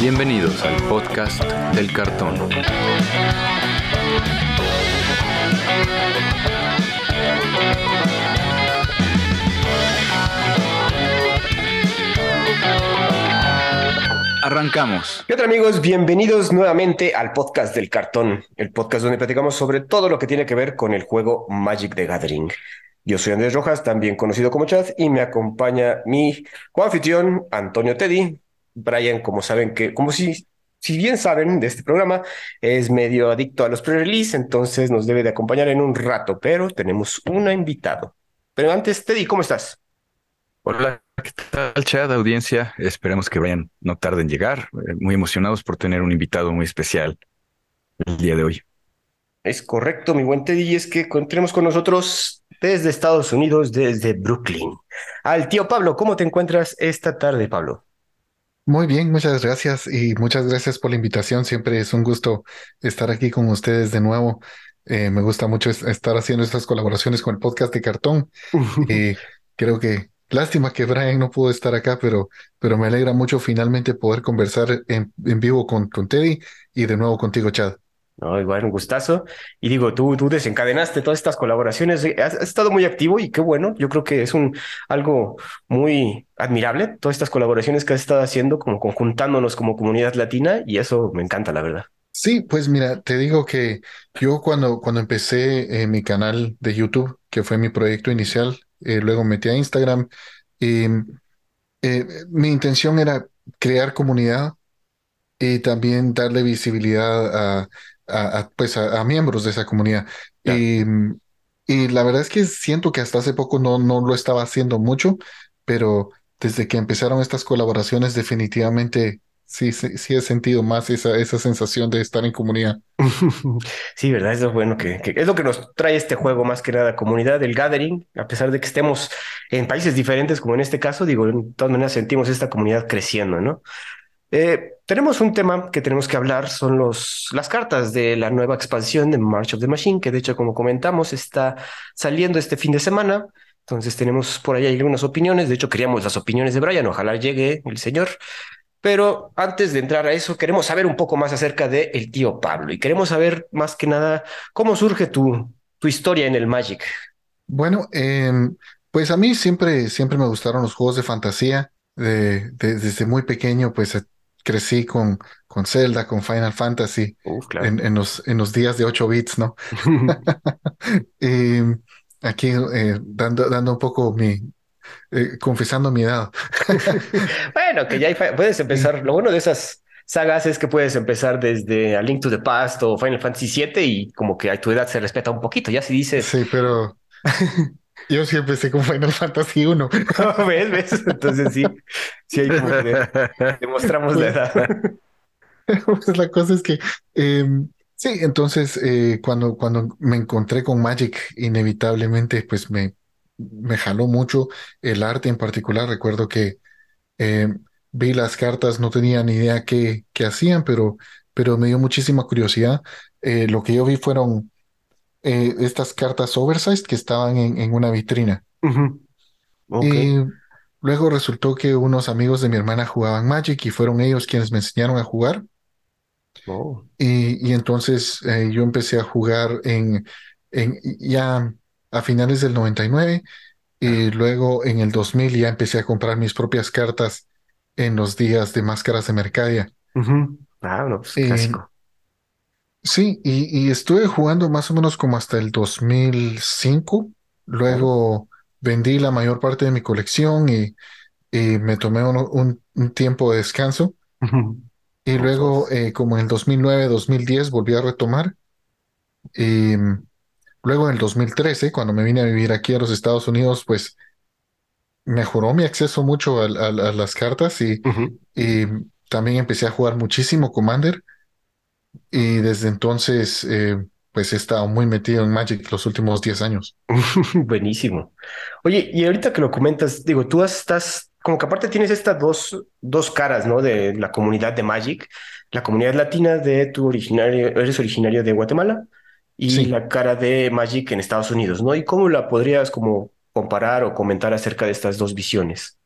Bienvenidos al podcast del cartón. Arrancamos. ¿Qué tal amigos? Bienvenidos nuevamente al podcast del cartón, el podcast donde platicamos sobre todo lo que tiene que ver con el juego Magic the Gathering. Yo soy Andrés Rojas, también conocido como Chad, y me acompaña mi coanfitrión Antonio Teddy. Brian, como saben que, como si, si bien saben de este programa, es medio adicto a los pre-release, entonces nos debe de acompañar en un rato, pero tenemos un invitado. Pero antes, Teddy, ¿cómo estás? Hola, ¿qué tal, Chad, audiencia? Esperemos que vayan no tarde en llegar. Eh, Muy emocionados por tener un invitado muy especial el día de hoy. Es correcto, mi buen Teddy, y es que tenemos con nosotros desde Estados Unidos, desde Brooklyn, al tío Pablo. ¿Cómo te encuentras esta tarde, Pablo? Muy bien, muchas gracias y muchas gracias por la invitación. Siempre es un gusto estar aquí con ustedes de nuevo. Eh, me gusta mucho es- estar haciendo estas colaboraciones con el podcast de Cartón. Y creo que lástima que Brian no pudo estar acá, pero, pero me alegra mucho finalmente poder conversar en, en vivo con, con Teddy y de nuevo contigo, Chad. No, igual un gustazo. Y digo, tú, tú desencadenaste todas estas colaboraciones, has, has estado muy activo y qué bueno. Yo creo que es un algo muy admirable, todas estas colaboraciones que has estado haciendo, como conjuntándonos como comunidad latina, y eso me encanta, la verdad. Sí, pues mira, te digo que yo cuando, cuando empecé eh, mi canal de YouTube, que fue mi proyecto inicial, eh, luego metí a Instagram, y eh, mi intención era crear comunidad y también darle visibilidad a, a- a, pues a, a miembros de esa comunidad. Y, y la verdad es que siento que hasta hace poco no, no lo estaba haciendo mucho, pero desde que empezaron estas colaboraciones, definitivamente sí, sí, sí he sentido más esa, esa sensación de estar en comunidad. Sí, ¿verdad? Eso es bueno que, que es lo que nos trae este juego más que nada, comunidad, el gathering, a pesar de que estemos en países diferentes, como en este caso, digo, de todas maneras sentimos esta comunidad creciendo, ¿no? Eh, tenemos un tema que tenemos que hablar, son los, las cartas de la nueva expansión de March of the Machine, que de hecho, como comentamos, está saliendo este fin de semana. Entonces tenemos por ahí algunas opiniones. De hecho, queríamos las opiniones de Brian. Ojalá llegue el señor. Pero antes de entrar a eso, queremos saber un poco más acerca de el tío Pablo y queremos saber más que nada cómo surge tu, tu historia en el Magic. Bueno, em, pues a mí siempre, siempre me gustaron los juegos de fantasía. De, de- desde muy pequeño, pues eh, crecí con, con Zelda, con Final Fantasy, Uf, claro. en, en los, en los días de 8 bits, ¿no? Y aquí eh, dando, dando un poco mi, eh, confesando mi edad. Bueno, que ya hay puedes empezar. Lo bueno de esas sagas es que puedes empezar desde A Link to the Past o Final Fantasy VII y como que a tu edad se respeta un poquito. Ya si dices, Sí, pero yo sí empecé con Final Fantasy 1. ¿ves? ¿Ves? Entonces sí, sí hay como que demostramos la edad. Pues la cosa es que, eh, sí, entonces eh, cuando, cuando me encontré con Magic, inevitablemente, pues me, me jaló mucho el arte en particular. Recuerdo que eh, vi las cartas, no tenía ni idea qué, qué hacían, pero, pero me dio muchísima curiosidad. Eh, lo que yo vi fueron eh, estas cartas oversized que estaban en, en una vitrina. Y luego resultó que unos amigos de mi hermana jugaban Magic y fueron ellos quienes me enseñaron a jugar. Oh. Y, y entonces eh, yo empecé a jugar en, en ya a finales del 99 y luego en el 2000 ya empecé a comprar mis propias cartas en los días de máscaras de Mercadia. Ah, no, pues Eh, clásico. Sí, y, y estuve jugando más o menos como hasta el 2005. Luego vendí la mayor parte de mi colección y, y me tomé un, un- un tiempo de descanso. Y luego, eh, como en el 2009, 2010, volví a retomar. Y luego en el 2013, cuando me vine a vivir aquí a los Estados Unidos, pues mejoró mi acceso mucho a, a- a las cartas y, y también empecé a jugar muchísimo Commander. Y desde entonces, eh, pues he estado muy metido en Magic los últimos 10 años. Buenísimo. Oye, y ahorita que lo comentas, digo, tú estás, como que aparte tienes estas dos, dos caras, ¿no? De la comunidad de Magic, la comunidad latina de tu originario, eres originario de Guatemala, y Sí. la cara de Magic en Estados Unidos, ¿no? ¿Y cómo la podrías como comparar o comentar acerca de estas dos visiones?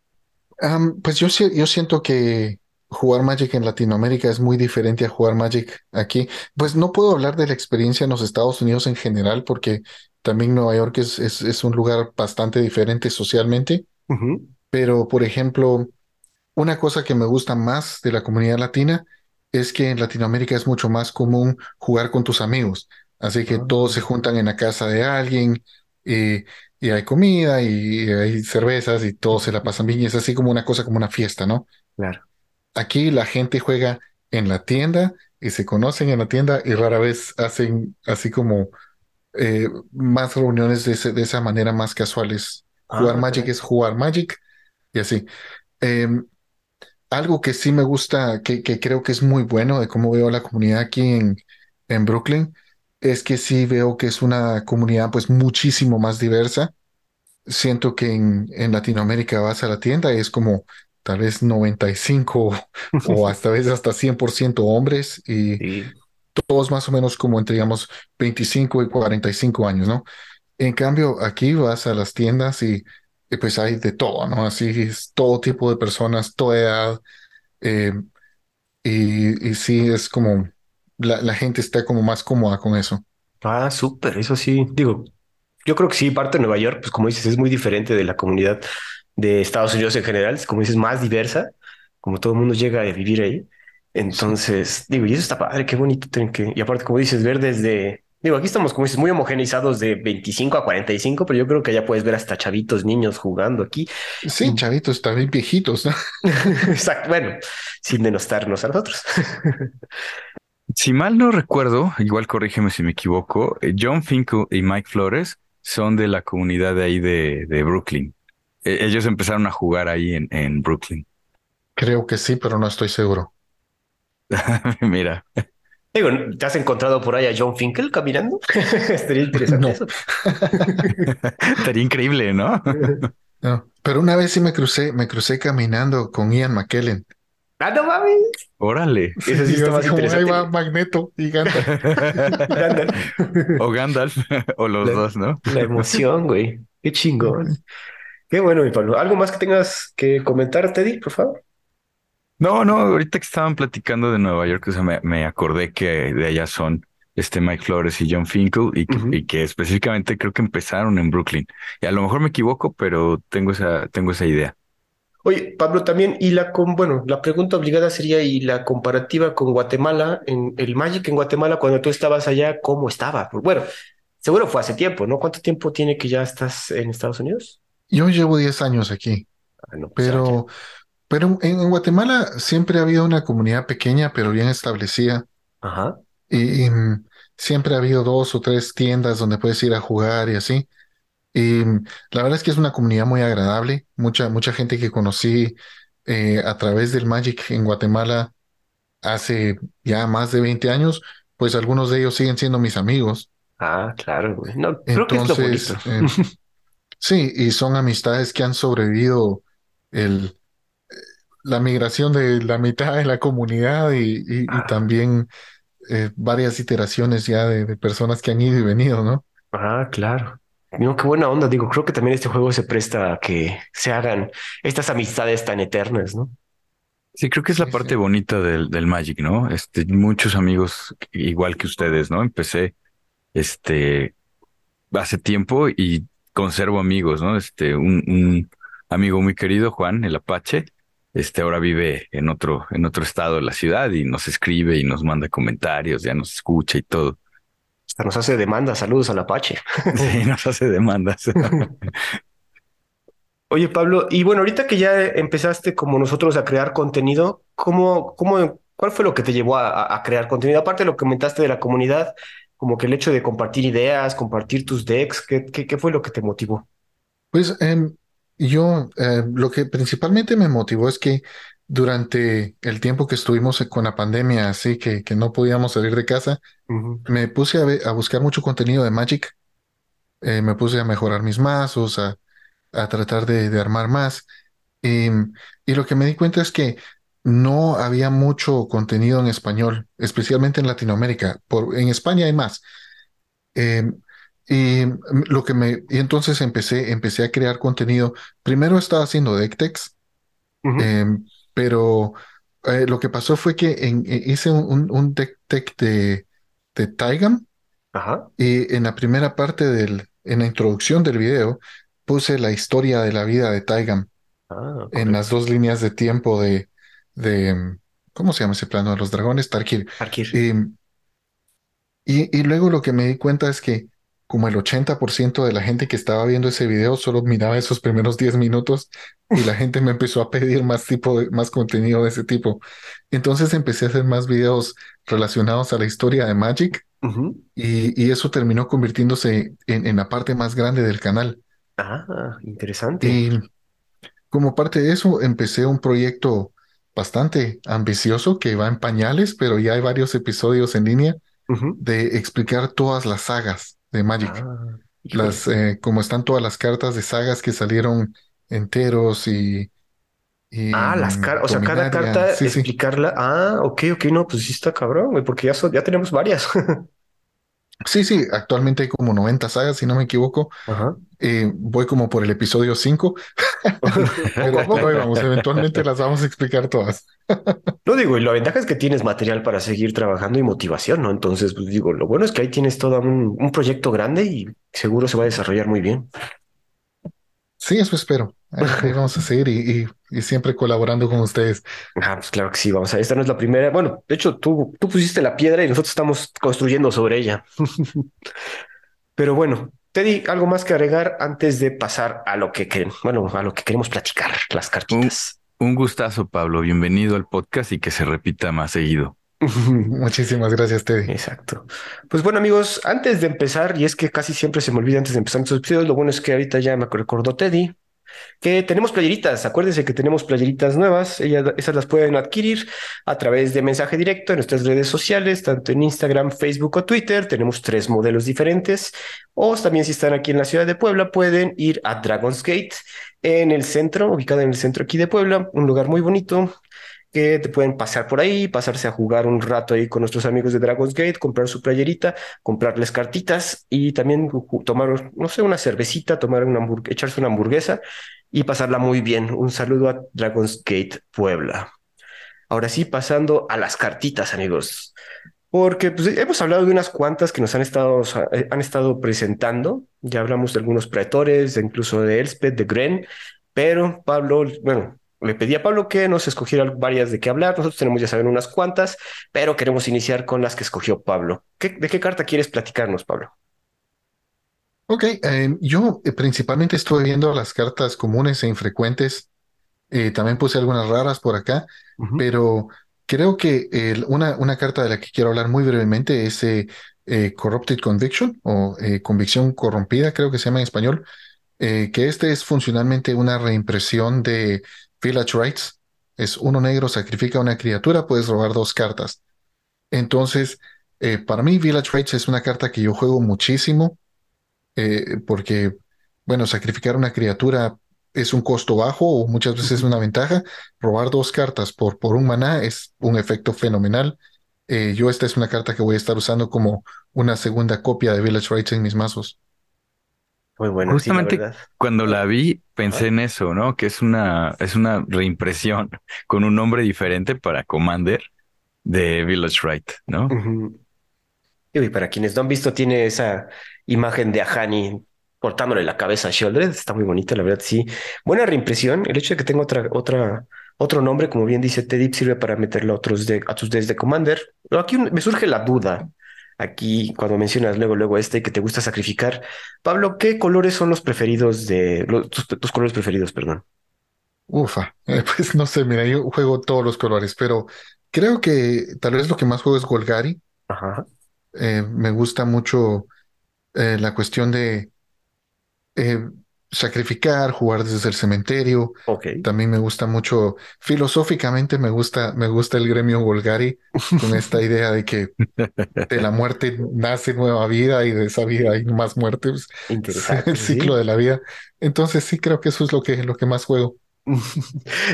Pues yo siento que jugar Magic en Latinoamérica es muy diferente a jugar Magic aquí. Pues no puedo hablar de la experiencia en los Estados Unidos en general, porque también Nueva York es, es, es un lugar bastante diferente socialmente. Pero, por ejemplo, una cosa que me gusta más de la comunidad latina es que en Latinoamérica es mucho más común jugar con tus amigos. Así que Ah, todos se juntan en la casa de alguien y, y hay comida y hay cervezas y todos se la pasan bien. Y es así como una cosa, como una fiesta, ¿no? claro. Aquí la gente juega en la tienda y se conocen en la tienda y rara vez hacen así como eh, más reuniones de, ese- de esa manera más casuales. Jugar Ah, Magic caray. es jugar Magic y así. Em, algo que sí me gusta, que, que creo que es muy bueno de cómo veo la comunidad aquí en, en Brooklyn, es que sí veo que es una comunidad pues muchísimo más diversa. Siento que en, en Latinoamérica vas a la tienda y es como tal vez 95 o hasta veces hasta 100% hombres y Sí. todos más o menos como entre digamos 25 y 45 años, ¿no? En cambio, aquí vas a las tiendas y, y, pues hay de todo, ¿no? Así es todo tipo de personas, toda edad. eh, y, y sí, es como la, la gente está como más cómoda con eso. Ah, súper, eso sí. Digo, yo creo que sí, parte de Nueva York, pues como dices, es muy diferente de la comunidad de Estados Unidos en general, como dices, más diversa, como todo el mundo llega a vivir ahí. Sí, Entonces, digo, y eso está padre, qué bonito que, y aparte, como dices, ver desde, digo, aquí estamos, como dices, muy homogeneizados de 25 a 45, pero yo creo que ya puedes ver hasta chavitos, niños jugando aquí. sí, chavitos, también viejitos, ¿no? Exacto, bueno, sin denostarnos a nosotros. Si mal no recuerdo, igual corrígeme si me equivoco, eh, John Finkel y Mike Flores son de la comunidad de ahí de, de Brooklyn. Eh, ellos empezaron a jugar ahí en, en Brooklyn. Creo que sí, pero no estoy seguro. Mira, Digo, ¿te has encontrado por ahí a John Finkel caminando? Estaría interesante No, eso. estaría increíble, ¿no? no. Pero una vez sí me crucé, me crucé caminando con Ian McKellen. Ah, no mames. Órale. Eso sí está más como, ahí interesante. va Magneto y Gandalf. Gandalf. O Gandalf, o los La- dos, ¿no? La emoción, güey. Qué chingón. Qué bueno, mi Pablo. ¿Algo más que tengas que comentar, Teddy, por favor? No, no, ahorita que estaban platicando de Nueva York, o sea, me, me acordé que de allá son este Mike Flores y John Finkel y, que- y que específicamente creo que empezaron en Brooklyn. Y a lo mejor me equivoco, pero tengo esa, tengo esa idea. Oye, Pablo, también, y la con, bueno, la pregunta obligada sería, y la comparativa con Guatemala, en el Magic en Guatemala, cuando tú estabas allá, ¿cómo estaba? Bueno, seguro fue hace tiempo, ¿no? ¿Cuánto tiempo tiene que ya estás en Estados Unidos? Yo llevo 10 años aquí, Ah, no, pues pero, pero en, en Guatemala siempre ha habido una comunidad pequeña, pero bien establecida. Ajá. Y, y, mm, siempre ha habido dos o tres tiendas donde puedes ir a jugar y así. Y mm, la verdad es que es una comunidad muy agradable. Mucha, mucha gente que conocí eh, a través del Magic en Guatemala hace ya más de 20 años, pues algunos de ellos siguen siendo mis amigos. Ah, claro, güey. No, creo que es lo Entonces, bonito. eh, sí, y son amistades que han sobrevivido el, la migración de la mitad de la comunidad y, y- y también eh, varias iteraciones ya de, de personas que han ido y venido, ¿no? ah, claro. No, qué buena onda. Digo, creo que también este juego se presta a que se hagan estas amistades tan eternas, ¿no? Sí, creo que es la Sí, parte sí. bonita del, del Magic, ¿no? Este, muchos amigos igual que ustedes, ¿no? Empecé, este, hace tiempo y conservo amigos, ¿no? Este, un, un amigo muy querido, Juan, el Apache, este, ahora vive en otro, en otro estado de la ciudad y nos escribe y nos manda comentarios, ya nos escucha y todo. Hasta nos hace demanda. Saludos al Apache. Sí, nos hace demandas. Oye, Pablo, y bueno, ahorita que ya empezaste como nosotros a crear contenido, ¿cómo, cómo, cuál fue lo que te llevó a, a- a crear contenido? Aparte de lo que comentaste de la comunidad, como que el hecho de compartir ideas, compartir tus decks, ¿qué, qué, qué fue lo que te motivó? Pues em, yo eh, lo que principalmente me motivó es que durante el tiempo que estuvimos con la pandemia, así que, que no podíamos salir de casa, me puse a, a buscar mucho contenido de Magic, eh, me puse a mejorar mis mazos, a, a tratar de, de armar más. Y, y lo que me di cuenta es que no había mucho contenido en español, especialmente en Latinoamérica. Por, en España hay más. Eh, y lo que me, y entonces empecé, empecé a crear contenido. Primero estaba haciendo Ujú. eh, pero eh, lo que pasó fue que en- eh, hice un, un, deck de, de Taigam Ajá. y en la primera parte del, en la introducción del video, puse la historia de la vida de Taigam Ah, en las dos líneas de tiempo de, de, ¿cómo se llama ese plano de los dragones? Tarkir. Arkir. Y, y, y luego lo que me di cuenta es que como el 80% de la gente que estaba viendo ese video solo miraba esos primeros 10 minutos y la gente me empezó a pedir más tipo de, más contenido de ese tipo. Entonces empecé a hacer más videos relacionados a la historia de Magic y, y eso terminó convirtiéndose en, en la parte más grande del canal. Ah, interesante. Y como parte de eso empecé un proyecto bastante ambicioso que va en pañales, pero ya hay varios episodios en línea de explicar todas las sagas de Magic. Ah. Las, eh, como están todas las cartas de sagas que salieron enteros y, y Ah, las mm, cartas, o sea, cada carta Sí, sí. explicarla. Ah, ok, ok, no, pues sí está cabrón, güey, porque ya, ya tenemos varias. Sí, sí, actualmente hay como 90 sagas, si no me equivoco. Ajá. Eh, voy como por el episodio 5, Poco a pero, poco. pero ahí vamos, eventualmente las vamos a explicar todas. No digo, y la ventaja es que tienes material para seguir trabajando y motivación, ¿no? Entonces, pues digo, lo bueno es que ahí tienes todo un, un proyecto grande y seguro se va a desarrollar muy bien. Sí, eso espero. Ahí, vamos a seguir y, y- y siempre colaborando con ustedes. Ah, pues claro que sí, vamos a esta no es la primera. Bueno, de hecho, tú, tú pusiste la piedra y nosotros estamos construyendo sobre ella. Pero bueno, Teddy, ¿algo más que agregar antes de pasar a lo que queremos, bueno, a lo que queremos platicar, las cartitas? Un gustazo, Pablo. Bienvenido al podcast y que se repita más seguido. Muchísimas gracias, Teddy. Exacto. Pues bueno, amigos, antes de empezar, y es que casi siempre se me olvida antes de empezar estos episodios, lo bueno es que ahorita ya me recordó Teddy que tenemos playeritas. Acuérdense que tenemos playeritas nuevas. Ellas, esas las pueden adquirir a través de mensaje directo en nuestras redes sociales, tanto en Instagram, Facebook o Twitter. Tenemos tres modelos diferentes. O también si están aquí en la ciudad de Puebla, pueden ir a Dragon's Gate en el centro, ubicado en el centro aquí de Puebla, un lugar muy bonito que te pueden pasar por ahí, pasarse a jugar un rato ahí con nuestros amigos de Dragon's Gate, comprar su playerita, comprarles cartitas y también tomar, no sé, una cervecita, tomar una echarse una hamburguesa y pasarla muy bien. Un saludo a Dragon's Gate Puebla. Ahora sí, pasando a las cartitas, amigos. Porque pues, hemos hablado de unas cuantas que nos han estado, eh, han estado presentando. Ya hablamos de algunos pretores, incluso de Elspeth, de Gren. Pero Pablo, bueno, le pedí a Pablo que nos escogiera varias de qué hablar. Nosotros tenemos ya saben unas cuantas, pero queremos iniciar con las que escogió Pablo. ¿Qué- ¿De qué carta quieres platicarnos, Pablo? Ok, eh, yo eh, principalmente estuve viendo las cartas comunes e infrecuentes. Eh, también puse algunas raras por acá, pero creo que el- una, una carta de la que quiero hablar muy brevemente es eh, Corrupted Conviction o Convicción Corrompida, creo que se llama en español, eh, que este es funcionalmente una reimpresión de Village Rights. Es uno negro, sacrifica una criatura, puedes robar dos cartas. Entonces, eh, para mí Village Rights es una carta que yo juego muchísimo eh, porque, bueno, sacrificar una criatura es un costo bajo o muchas veces es una ventaja. Robar dos cartas por, por un maná es un efecto fenomenal. Eh, yo esta es una carta que voy a estar usando como una segunda copia de Village Rights en mis mazos. Muy bueno, sí, la Justamente cuando la vi, pensé en eso, ¿no? Que es una, es una reimpresión con un nombre diferente para Commander de Village Right, ¿no? Y para quienes no han visto, tiene esa imagen de Ahani cortándole la cabeza a Sheldred. Está muy bonita, la verdad, sí. Buena reimpresión. El hecho de que tenga otra, otra, otro nombre, como bien dice Teddy, sirve para meterlo a otros de, a tus decks de Commander. Pero aquí me surge la duda. Aquí, cuando mencionas luego, luego este que te gusta sacrificar. Pablo, ¿qué colores son los preferidos de los- tus, tus colores preferidos, perdón? Ufa, eh, pues no sé, mira, yo juego todos los colores, pero creo que tal vez lo que más juego es Golgari. Ajá. Eh, me gusta mucho eh, la cuestión de eh, sacrificar, jugar desde el cementerio. Ok. También me gusta mucho, filosóficamente me gusta, me gusta el gremio Golgari con esta idea de que de la muerte nace nueva vida y de esa vida hay más muerte, pues, es Interesante. el sí. ciclo de la vida. Entonces sí creo que eso es lo que, lo que más juego.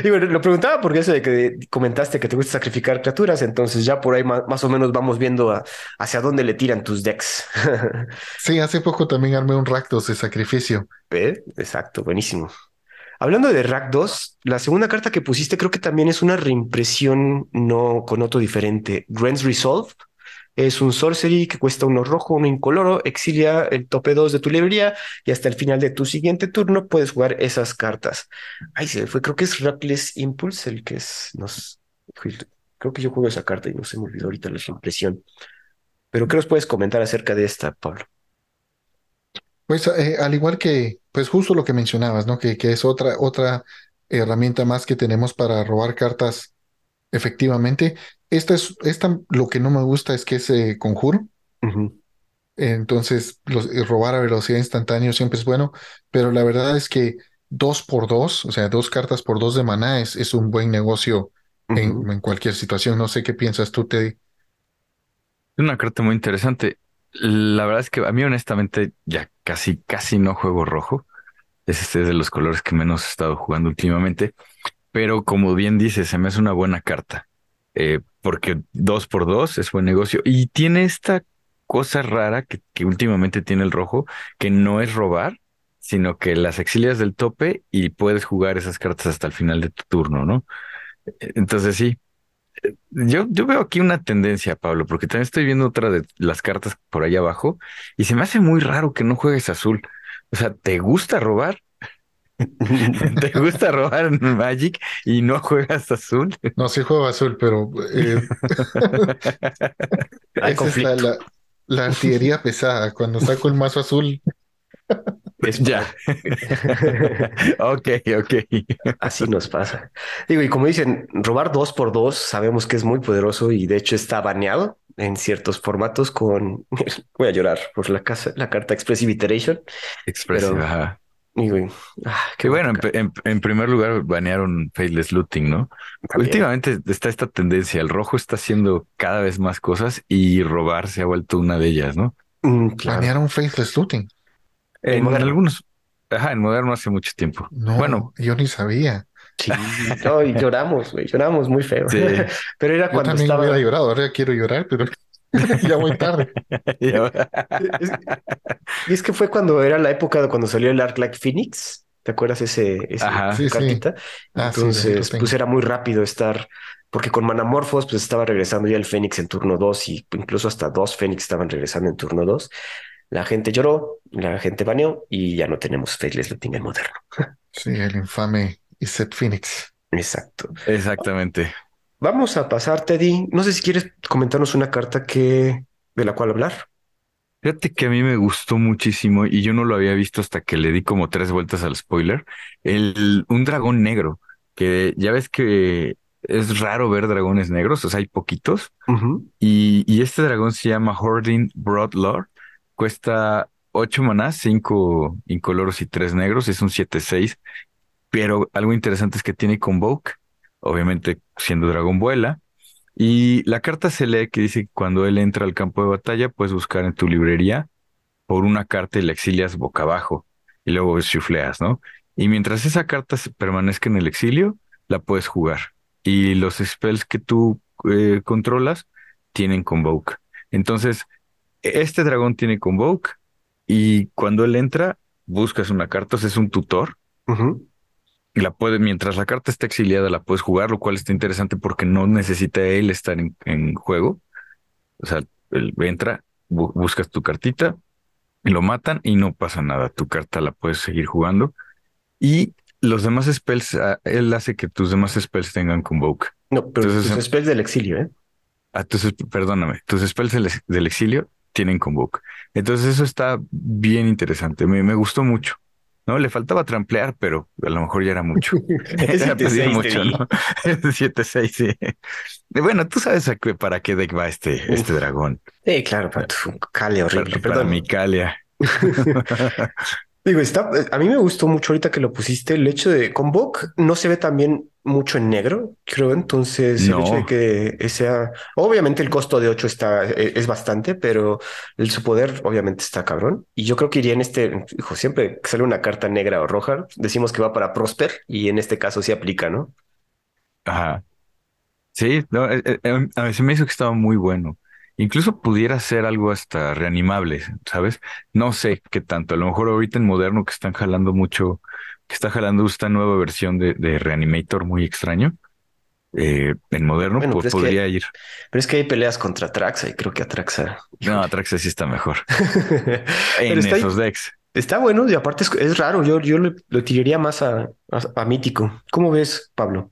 Y bueno, lo preguntaba porque eso de que comentaste que te gusta sacrificar criaturas, entonces ya por ahí ma- más, o menos vamos viendo a- hacia dónde le tiran tus decks. Sí, hace poco también armé un Rakdos de sacrificio. ¿Eh? Exacto, buenísimo. Hablando de Rack 2, la segunda carta que pusiste creo que también es una reimpresión no con otro diferente. Grants Resolve es un sorcery que cuesta uno rojo, uno incoloro, exilia el tope 2 de tu librería y hasta el final de tu siguiente turno puedes jugar esas cartas. Ay, se fue, creo que es Reckless Impulse el que es, nos, creo que yo juego esa carta y no se me olvidó ahorita la impresión. Pero ¿qué nos puedes comentar acerca de esta, Pablo? Pues eh, al igual que, pues justo lo que mencionabas, ¿no? Que, que es otra, otra herramienta más que tenemos para robar cartas efectivamente. Esta es, esta lo que no me gusta es que es eh, conjuro. Entonces, los, eh, robar a velocidad instantánea siempre es bueno, pero la verdad es que dos por dos, o sea, dos cartas por dos de maná es, es un buen negocio en, en, cualquier situación. No sé qué piensas tú, Teddy. Es una carta muy interesante. La verdad es que a mí honestamente ya casi, casi no juego rojo. Es este de los colores que menos he estado jugando últimamente. Pero como bien dice, se me hace una buena carta. Eh, porque dos por dos es buen negocio. Y tiene esta cosa rara que, que últimamente tiene el rojo, que no es robar, sino que las exilias del tope y puedes jugar esas cartas hasta el final de tu turno, ¿no? Entonces sí, yo, yo veo aquí una tendencia, Pablo, porque también estoy viendo otra de las cartas por ahí abajo y se me hace muy raro que no juegues azul. O sea, ¿te gusta robar? ¿Te gusta robar en Magic y no juegas azul? No, sí juego azul, pero eh, esa es la, la, artillería pesada. Cuando saco el mazo azul, es ya. ok, ok. Así nos pasa. Digo, y como dicen, robar dos por dos sabemos que es muy poderoso y de hecho está baneado en ciertos formatos con. Voy a llorar por la, casa, la carta Expressive Iteration. Expressive, ajá. Y, ah, qué bueno, en, en, primer lugar banearon Faithless Looting, ¿no? Últimamente está esta tendencia, el rojo está haciendo cada vez más cosas y robar se ha vuelto una de ellas, ¿no? Mm, Banearon Faithless Looting. En, algunos, ajá, en moderno hace mucho tiempo. No, bueno, yo ni sabía. Sí, no, y lloramos, güey, lloramos muy feo. Sí. Pero era cuando yo también estaba... hubiera llorado, ahora quiero llorar, pero ya muy tarde. y es que fue cuando era la época de cuando salió el Arc Like Phoenix. ¿Te acuerdas ese, ese Ajá, sí, cartita? Sí. Ah, Entonces, sí, pues era muy rápido estar, porque con Manamorphos, pues estaba regresando ya el Fénix en turno 2 y incluso hasta dos Fénix estaban regresando en turno 2. La gente lloró, la gente baneó y ya no tenemos Faithless Looting en moderno. Sí, el infame Iset Phoenix. Exacto. Exactamente. Vamos a pasar, Teddy. No sé si quieres comentarnos una carta que de la cual hablar. Fíjate que a mí me gustó muchísimo y yo no lo había visto hasta que le di como tres vueltas al spoiler. El, un dragón negro, que ya ves que es raro ver dragones negros, o sea, hay poquitos. Uh -huh. y, y, este dragón se llama Hording Broadlord cuesta 8 manás, 5 incoloros y 3 negros, es un 7-6, pero algo interesante es que tiene Convoke, obviamente siendo dragón vuela, y la carta se lee que dice que cuando él entra al campo de batalla puedes buscar en tu librería por una carta y la exilias boca abajo, y luego chufleas, ¿no? Y mientras esa carta permanezca en el exilio, la puedes jugar. Y los spells que tú eh, controlas tienen Convoke. Entonces, este dragón tiene Convoke y cuando él entra, buscas una carta, o sea, es un tutor. La puede, mientras la carta está exiliada, la puedes jugar, lo cual está interesante porque no necesita él estar en, en juego. O sea, él entra, bu buscas tu cartita, lo matan y no pasa nada. Tu carta la puedes seguir jugando. Y los demás spells, él hace que tus demás spells tengan Convoke. No, pero Entonces, tus spells del exilio, ¿eh? Ah, tus, perdóname, tus spells del, del exilio tienen Convoke. Entonces eso está bien interesante, me, me, gustó mucho. No, le faltaba tramplear, pero a lo mejor ya era mucho. era pedir mucho, ¿no? 7-6, sí. Bueno, tú sabes a qué, para qué deck va este, este dragón. Sí, claro, para tu Calia horrible. Para, para mi Calia. Digo, está, a mí me gustó mucho ahorita que lo pusiste el hecho de Convoke no se ve también mucho en negro, creo. Entonces, no. el hecho de que sea, obviamente el costo de 8 está, es bastante, pero el, su poder obviamente está cabrón. Y yo creo que iría en este, hijo, siempre que sale una carta negra o roja, decimos que va para Prosper y en este caso sí aplica, ¿no? Ajá. Sí, no, eh, eh, a mí se me hizo que estaba muy bueno. Incluso pudiera ser algo hasta reanimable, ¿sabes? No sé qué tanto. A lo mejor ahorita en moderno que están jalando mucho, que está jalando esta nueva versión de, de Reanimator muy extraño. eh, en moderno Bueno, pues, podría ir. Pero es que hay peleas contra Traxa y creo que Atraxa. No, Atraxa sí está mejor. En está, esos decks. está bueno y aparte es, es raro. Yo, yo le- lo tiraría más a, a, a Mítico. ¿Cómo ves, Pablo?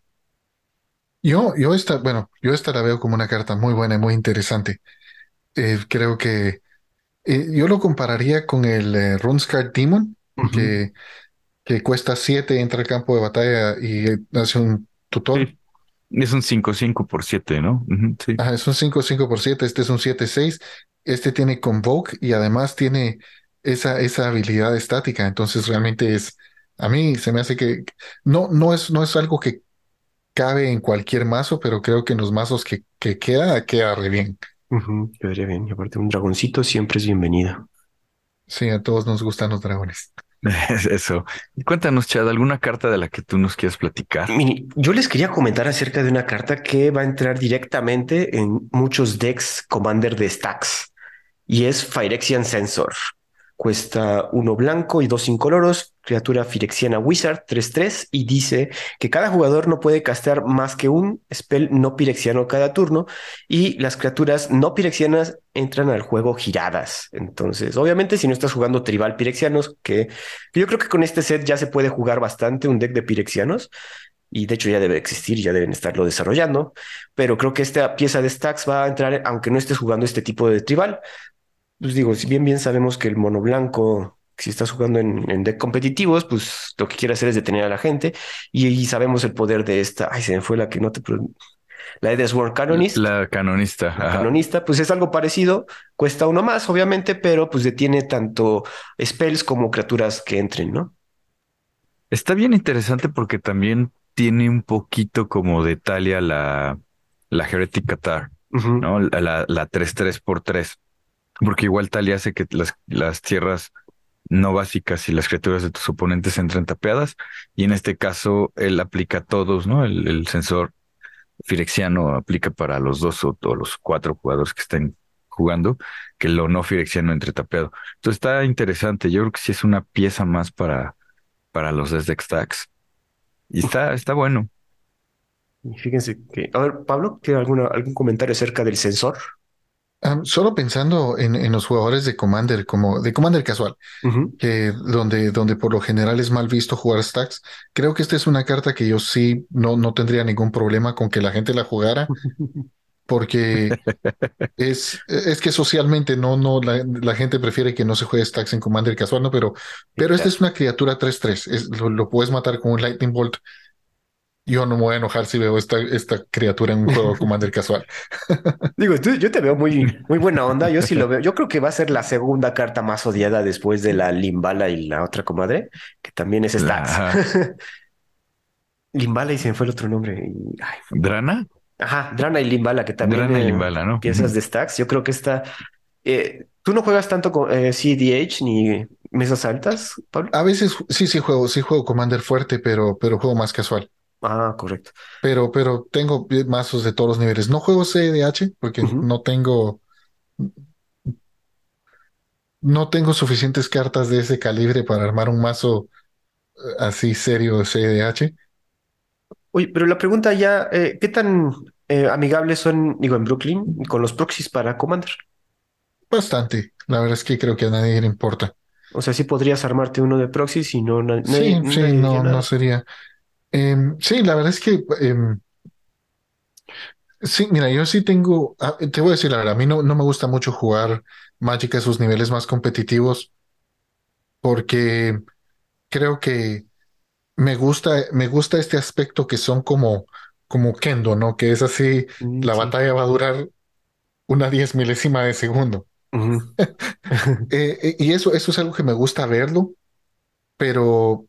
Yo, yo esta, bueno, yo esta la veo como una carta muy buena y muy interesante. Eh, creo que eh, yo lo compararía con el eh, Runescar Demon, que, que cuesta 7, entra al campo de batalla y eh, hace un tutor. Sí. Es un 5-5 por 7, ¿no? Ujú, sí. Ajá, es un 5-5 por 7, este es un 7-6. Este tiene Convoke y además tiene esa, esa habilidad estática. Entonces realmente es, a mí se me hace que no, no es, no es algo que cabe en cualquier mazo, pero creo que en los mazos que, que queda, queda re bien. Ujú, quedaría bien. Y aparte, un dragoncito siempre es bienvenido. Sí, a todos nos gustan los dragones. Es Eso. Y Cuéntanos, Chad, ¿alguna carta de la que tú nos quieras platicar? Mini, yo les quería comentar acerca de una carta que va a entrar directamente en muchos decks Commander de stacks y es Phyrexian Sensor. Cuesta uno blanco y dos incoloros, criatura Phyrexiana Wizard 3-3 y dice que cada jugador no puede castear más que un spell no pirexiano cada turno y las criaturas no pirexianas entran al juego giradas. Entonces, obviamente, si no estás jugando tribal pirexianos, que, que yo creo que con este set ya se puede jugar bastante un deck de pirexianos y de hecho ya debe existir, ya deben estarlo desarrollando, pero creo que esta pieza de stacks va a entrar, aunque no estés jugando este tipo de tribal. Pues digo, si bien bien sabemos que el mono blanco, si estás jugando en, en deck competitivos, pues lo que quiere hacer es detener a la gente y, y sabemos el poder de esta, ay, se me fue la que no te... La de Sworn Canonist. La canonista. La canonista, pues es algo parecido, cuesta uno más, obviamente, pero pues detiene tanto spells como criaturas que entren, ¿no? Está bien interesante porque también tiene un poquito como de Talia la, la Heretic Qatar. ¿no? La, la, la 3-3 por 3. Porque igual Talia hace que las, las tierras no básicas y las criaturas de tus oponentes entren tapeadas. Y en este caso, él aplica a todos, ¿no? El, sensor firexiano aplica para los dos o, los cuatro jugadores que estén jugando, que lo no firexiano entre tapeado. Entonces está interesante. Yo creo que sí es una pieza más para, para los deck stacks. Y está, está bueno. Y fíjense que, a ver, Pablo, ¿tiene alguna, algún comentario acerca del sensor? Solo pensando en, en los jugadores de Commander, como de Commander casual, que donde, donde por lo general es mal visto jugar stacks, creo que esta es una carta que yo sí no, no tendría ningún problema con que la gente la jugara, porque es, es que socialmente no, no, la, la gente prefiere que no se juegue stacks en Commander casual, ¿no? Pero, pero esta es una criatura 3-3, es- lo, lo puedes matar con un Lightning Bolt. Yo no me voy a enojar si veo esta, esta criatura en un juego de Commander casual. Digo, tú- yo te veo muy, muy buena onda. Yo sí lo veo. Yo creo que va a ser la segunda carta más odiada después de la Limbala y la otra comadre, que también es Stacks. Limbala y se me fue el otro nombre. Ay, ¿Drana? Ajá, Drana y Limbala, que también Drana y Limbala, ¿no? piezas de Stacks. Yo creo que esta. eh, ¿tú no juegas tanto con eh, CDH ni mesas altas, Pablo? A veces sí, sí juego, sí juego Commander fuerte, pero, pero juego más casual. Ah, correcto. Pero, pero tengo mazos de todos los niveles. No juego CDH porque Ujú. no tengo, no tengo suficientes cartas de ese calibre para armar un mazo eh, así serio de CDH. Oye, pero la pregunta ya, eh, ¿qué tan eh, amigables son, digo, en Brooklyn con los proxies para Commander? Bastante. La verdad es que creo que a nadie le importa. O sea, sí podrías armarte uno de proxies y no, Sí, nadie- sí, no, no sería. Em, sí, la verdad es que em, sí, mira, yo sí tengo, ah, te voy a decir la verdad, a mí no, no me gusta mucho jugar Magic a sus niveles más competitivos porque creo que me gusta, me gusta este aspecto que son como, como Kendo, ¿no? Que es así, Mm, la sí. batalla va a durar una diez milésima de segundo. Eh, eh, y eso, eso es algo que me gusta verlo, pero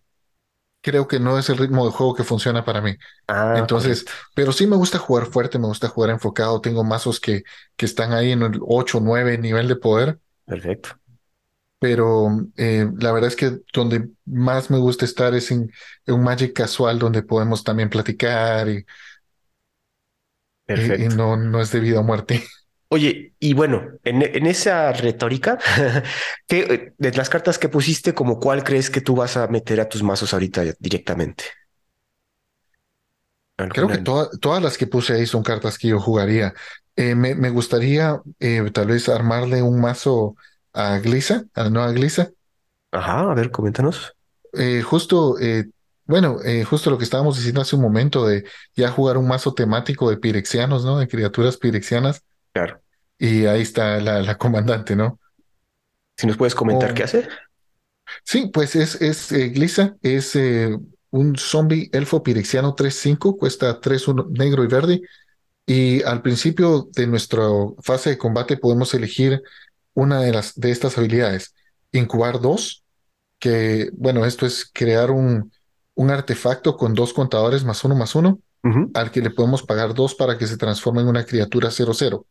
creo que no es el ritmo de juego que funciona para mí. Ah, Entonces, correcto. pero sí me gusta jugar fuerte, me gusta jugar enfocado. Tengo mazos que, que están ahí en el 8, 9 nivel de poder, Perfecto. pero eh, la verdad es que donde más me gusta estar es en, en un Magic casual donde podemos también platicar y, y- y no, no es de vida o muerte. Oye, y bueno, en, en esa retórica, ¿qué, de las cartas que pusiste, como cuál crees que tú vas a meter a tus mazos ahorita directamente? Creo que todas las que puse ahí son cartas que yo jugaría. Eh, me, me gustaría eh, tal vez armarle un mazo a Glissa, a la nueva Glissa. Ajá, a ver, coméntanos. Eh, justo, eh, bueno, eh, justo lo que estábamos diciendo hace un momento de ya jugar un mazo temático de pirexianos, ¿no? De criaturas pirexianas. Claro. Y ahí está la, la comandante, ¿no? Si nos puedes comentar qué hace. sí, pues es, es eh, Glissa, es eh, un zombie elfo pirexiano tres cinco cuesta tres uno negro y verde. Y al principio de nuestra fase de combate podemos elegir una de las de estas habilidades. Incubar dos, que bueno, esto es crear un, un artefacto con dos contadores más uno más uno, al que le podemos pagar dos para que se transforme en una criatura cero cero.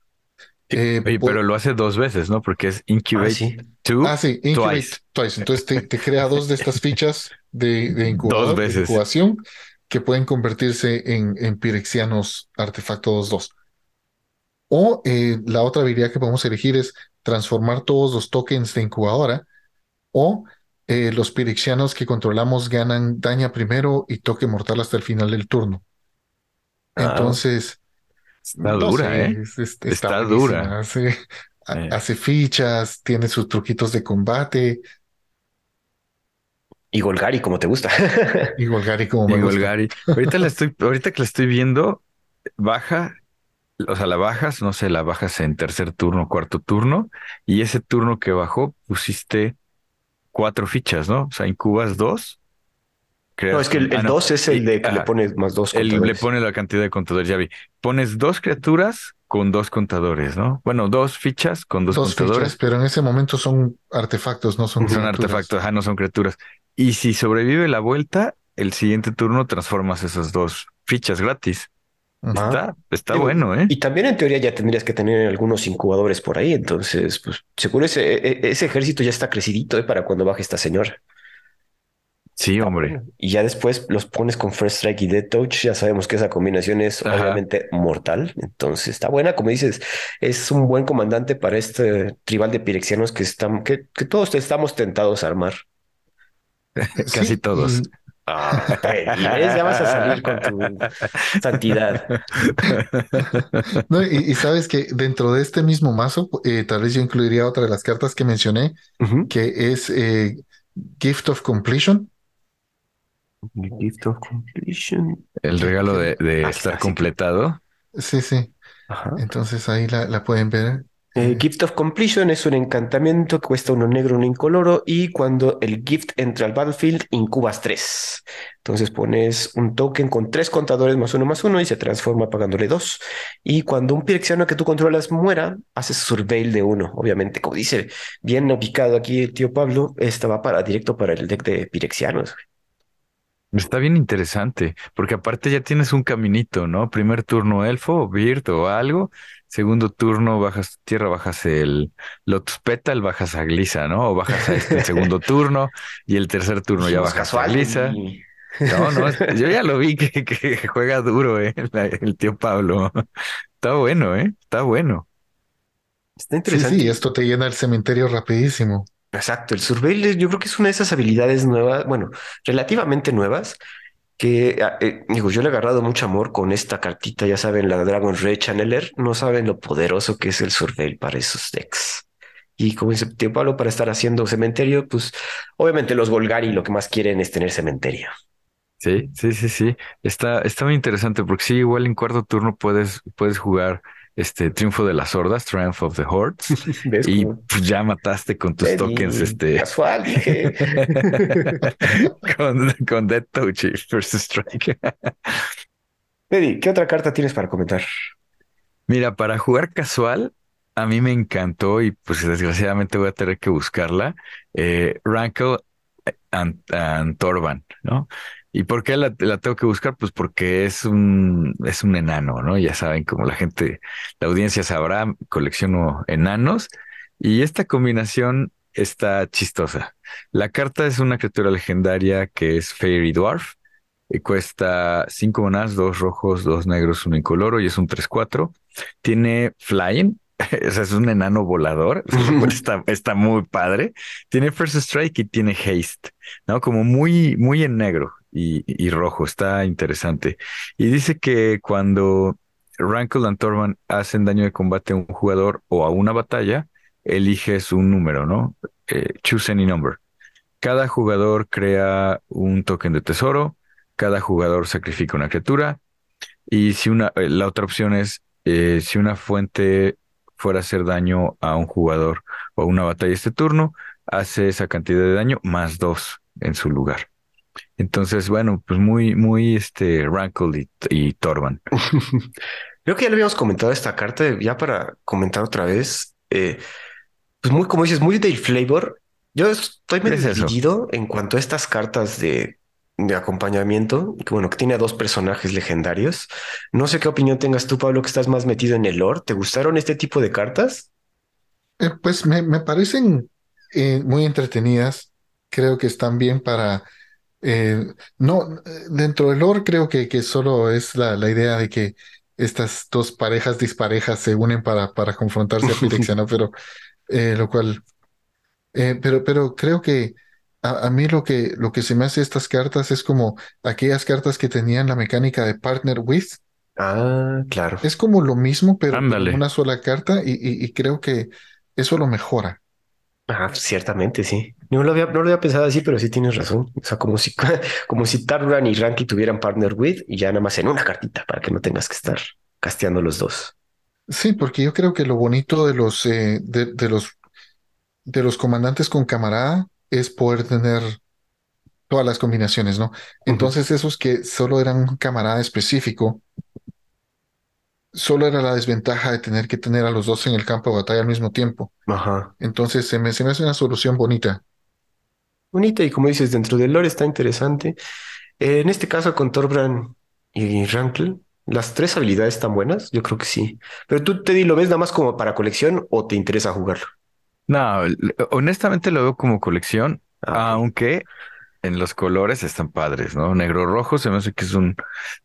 Eh, Oye, pero lo hace dos veces, ¿no? Porque es Ah, incubate sí. two ah, sí, incubate twice. twice. Entonces te, te crea dos de estas fichas de, de Dos de incubación, que pueden convertirse en, en pirexianos artefactos 2. O eh, la otra habilidad que podemos elegir es transformar todos los tokens de incubadora o eh, los pirexianos que controlamos ganan daña primero y toque mortal hasta el final del turno. Ah, Entonces, Está no dura, sé, ¿eh? es- es- está Está dura. Hace, ha- Eh, hace fichas, tiene sus truquitos de combate y Golgari, como te gusta. y Golgari como y me gusta. Golgari. Ahorita la estoy, ahorita que la estoy viendo, baja, o sea, la bajas, no sé, la bajas en tercer turno, cuarto turno, y ese turno que bajó pusiste cuatro fichas, ¿no? O sea, incubas dos, No, creas es que el, ah, el no, 2 es el de que le ajá, pones más dos él le contadores. pone la cantidad de contadores, ya vi. Pones dos criaturas con dos contadores, ¿no? Bueno, dos fichas con dos Dos contadores. fichas, pero en ese momento son artefactos, no son. Son criaturas. artefactos, ajá, no son criaturas. Y si sobrevive la vuelta, el siguiente turno transformas esas dos fichas gratis. Ah, Está, está digo, bueno, ¿eh? Y también en teoría ya tendrías que tener algunos incubadores por ahí, entonces, pues seguro ese, e- ese ejército ya está crecidito ¿eh? para cuando baje esta señora. Sí, hombre. Y ya después los pones con First Strike y Dead Touch, ya sabemos que esa combinación es Ajá. obviamente mortal, entonces está buena, como dices, es un buen comandante para este tribal de pirexianos que, están, que, que todos estamos tentados a armar. Casi Sí, todos. y- Ah, ves, ya vas a salir con tu santidad. no, y, y sabes que dentro de este mismo mazo, eh, tal vez yo incluiría otra de las cartas que mencioné, que es eh, Gift of Completion. Gift of Completion. El regalo de, de Ah, estar clásico. completado. Sí, sí. Ajá. Entonces ahí la, la pueden ver. Eh, Eh, Gift of Completion es un encantamiento que cuesta uno negro, uno incoloro, y cuando el gift entra al battlefield, incubas tres. Entonces pones un token con tres contadores más uno más uno y se transforma pagándole dos. Y cuando un pirexiano que tú controlas muera, haces surveil de uno. Obviamente, como dice bien ubicado aquí el tío Pablo, esta va para directo para el deck de pirexianos. Está bien interesante, porque aparte ya tienes un caminito, ¿no? Primer turno elfo, Bird o algo. Segundo turno bajas tierra, bajas el Lotus Petal, bajas a Glissa, ¿no? O bajas a este el segundo turno y el tercer turno ya bajas a y- No, no, yo ya lo vi que, que juega duro, ¿eh? La- el tío Pablo. Está bueno, ¿eh? Está bueno. Está sí, interesante. sí, esto te llena el cementerio rapidísimo. Exacto, el surveil yo creo que es una de esas habilidades nuevas, bueno, relativamente nuevas, que ah, eh, digo, yo le he agarrado mucho amor con esta cartita, ya saben, la Dragon Red Channeler, no saben lo poderoso que es el surveil para esos decks. Y como dice tío Pablo, para estar haciendo cementerio, pues obviamente los Golgari lo que más quieren es tener cementerio. Sí, sí, sí, sí. Está, está muy interesante porque sí, igual en cuarto turno puedes, puedes jugar este Triunfo de las Hordas, Triumph of the Hordes, y pues ya mataste con tus "Ven, tokens, este, Casual, con, con Death Touch First Strike. Eddie, ¿qué otra carta tienes para comentar? Mira, para jugar casual, a mí me encantó y pues desgraciadamente voy a tener que buscarla. Eh, Rankle and, and Torban, ¿no? ¿Y por qué la, tengo que buscar? Pues porque es un, es un enano, ¿no? Ya saben, como la gente, la audiencia sabrá, colecciono enanos y esta combinación está chistosa. La carta es una criatura legendaria que es Fairy Dwarf y cuesta 5 monedas, dos rojos, dos negros, uno incoloro y es un 3-4. Tiene Flying, o sea, es un enano volador, está, está muy padre. Tiene First Strike y tiene Haste, ¿no? Como muy, muy en negro y, y rojo, está interesante. Y dice que cuando Rankle and Torban hacen daño de combate a un jugador o a una batalla, eliges un número, ¿no? Eh, choose any number. Cada jugador crea un token de tesoro, cada jugador sacrifica una criatura y si una, eh, la otra opción es eh, si una fuente fuera a hacer daño a un jugador o a una batalla este turno, hace esa cantidad de daño más dos en su lugar. Entonces, bueno, pues muy, muy este Rankle y, Torban. Creo que ya le habíamos comentado esta carta, ya para comentar otra vez. Eh, pues muy, como dices, muy del flavor. Yo estoy medio decidido en cuanto a estas cartas de, de acompañamiento, que bueno, que tiene a dos personajes legendarios. No sé qué opinión tengas tú, Pablo, que estás más metido en el lore. ¿Te gustaron este tipo de cartas? Eh, pues me, me parecen eh, muy entretenidas. Creo que están bien para... Eh, no, dentro del lore creo que, que solo es la, la idea de que estas dos parejas disparejas se unen para, para confrontarse a Pirexiano, pero lo cual... pero, pero creo que a, mí lo que, lo que se me hace estas cartas es como aquellas cartas que tenían la mecánica de partner with. Ah, claro. Es como lo mismo, pero con una sola carta y, creo que eso lo mejora. Ah, ciertamente, sí. No lo había, no lo había pensado así, pero sí tienes razón. O sea, como si, como si Tarran y Ranky tuvieran partner with y ya nada más en una cartita para que no tengas que estar casteando los dos. Sí, porque yo creo que lo bonito de los, eh, de, los, de los comandantes con camarada es poder tener todas las combinaciones, ¿no? Entonces esos que solo eran un camarada específico, solo era la desventaja de tener que tener a los dos en el campo de batalla al mismo tiempo. Ajá. Entonces se me, se me hace una solución bonita. Bonita y como dices, dentro del lore está interesante. en este caso con Torbran y Rankle, las tres habilidades están buenas, yo creo que sí. Pero tú, Teddy, ¿lo ves nada más como para colección o te interesa jugarlo? No, honestamente lo veo como colección, ah, aunque en los colores están padres, ¿no? Negro rojo se me hace que es un,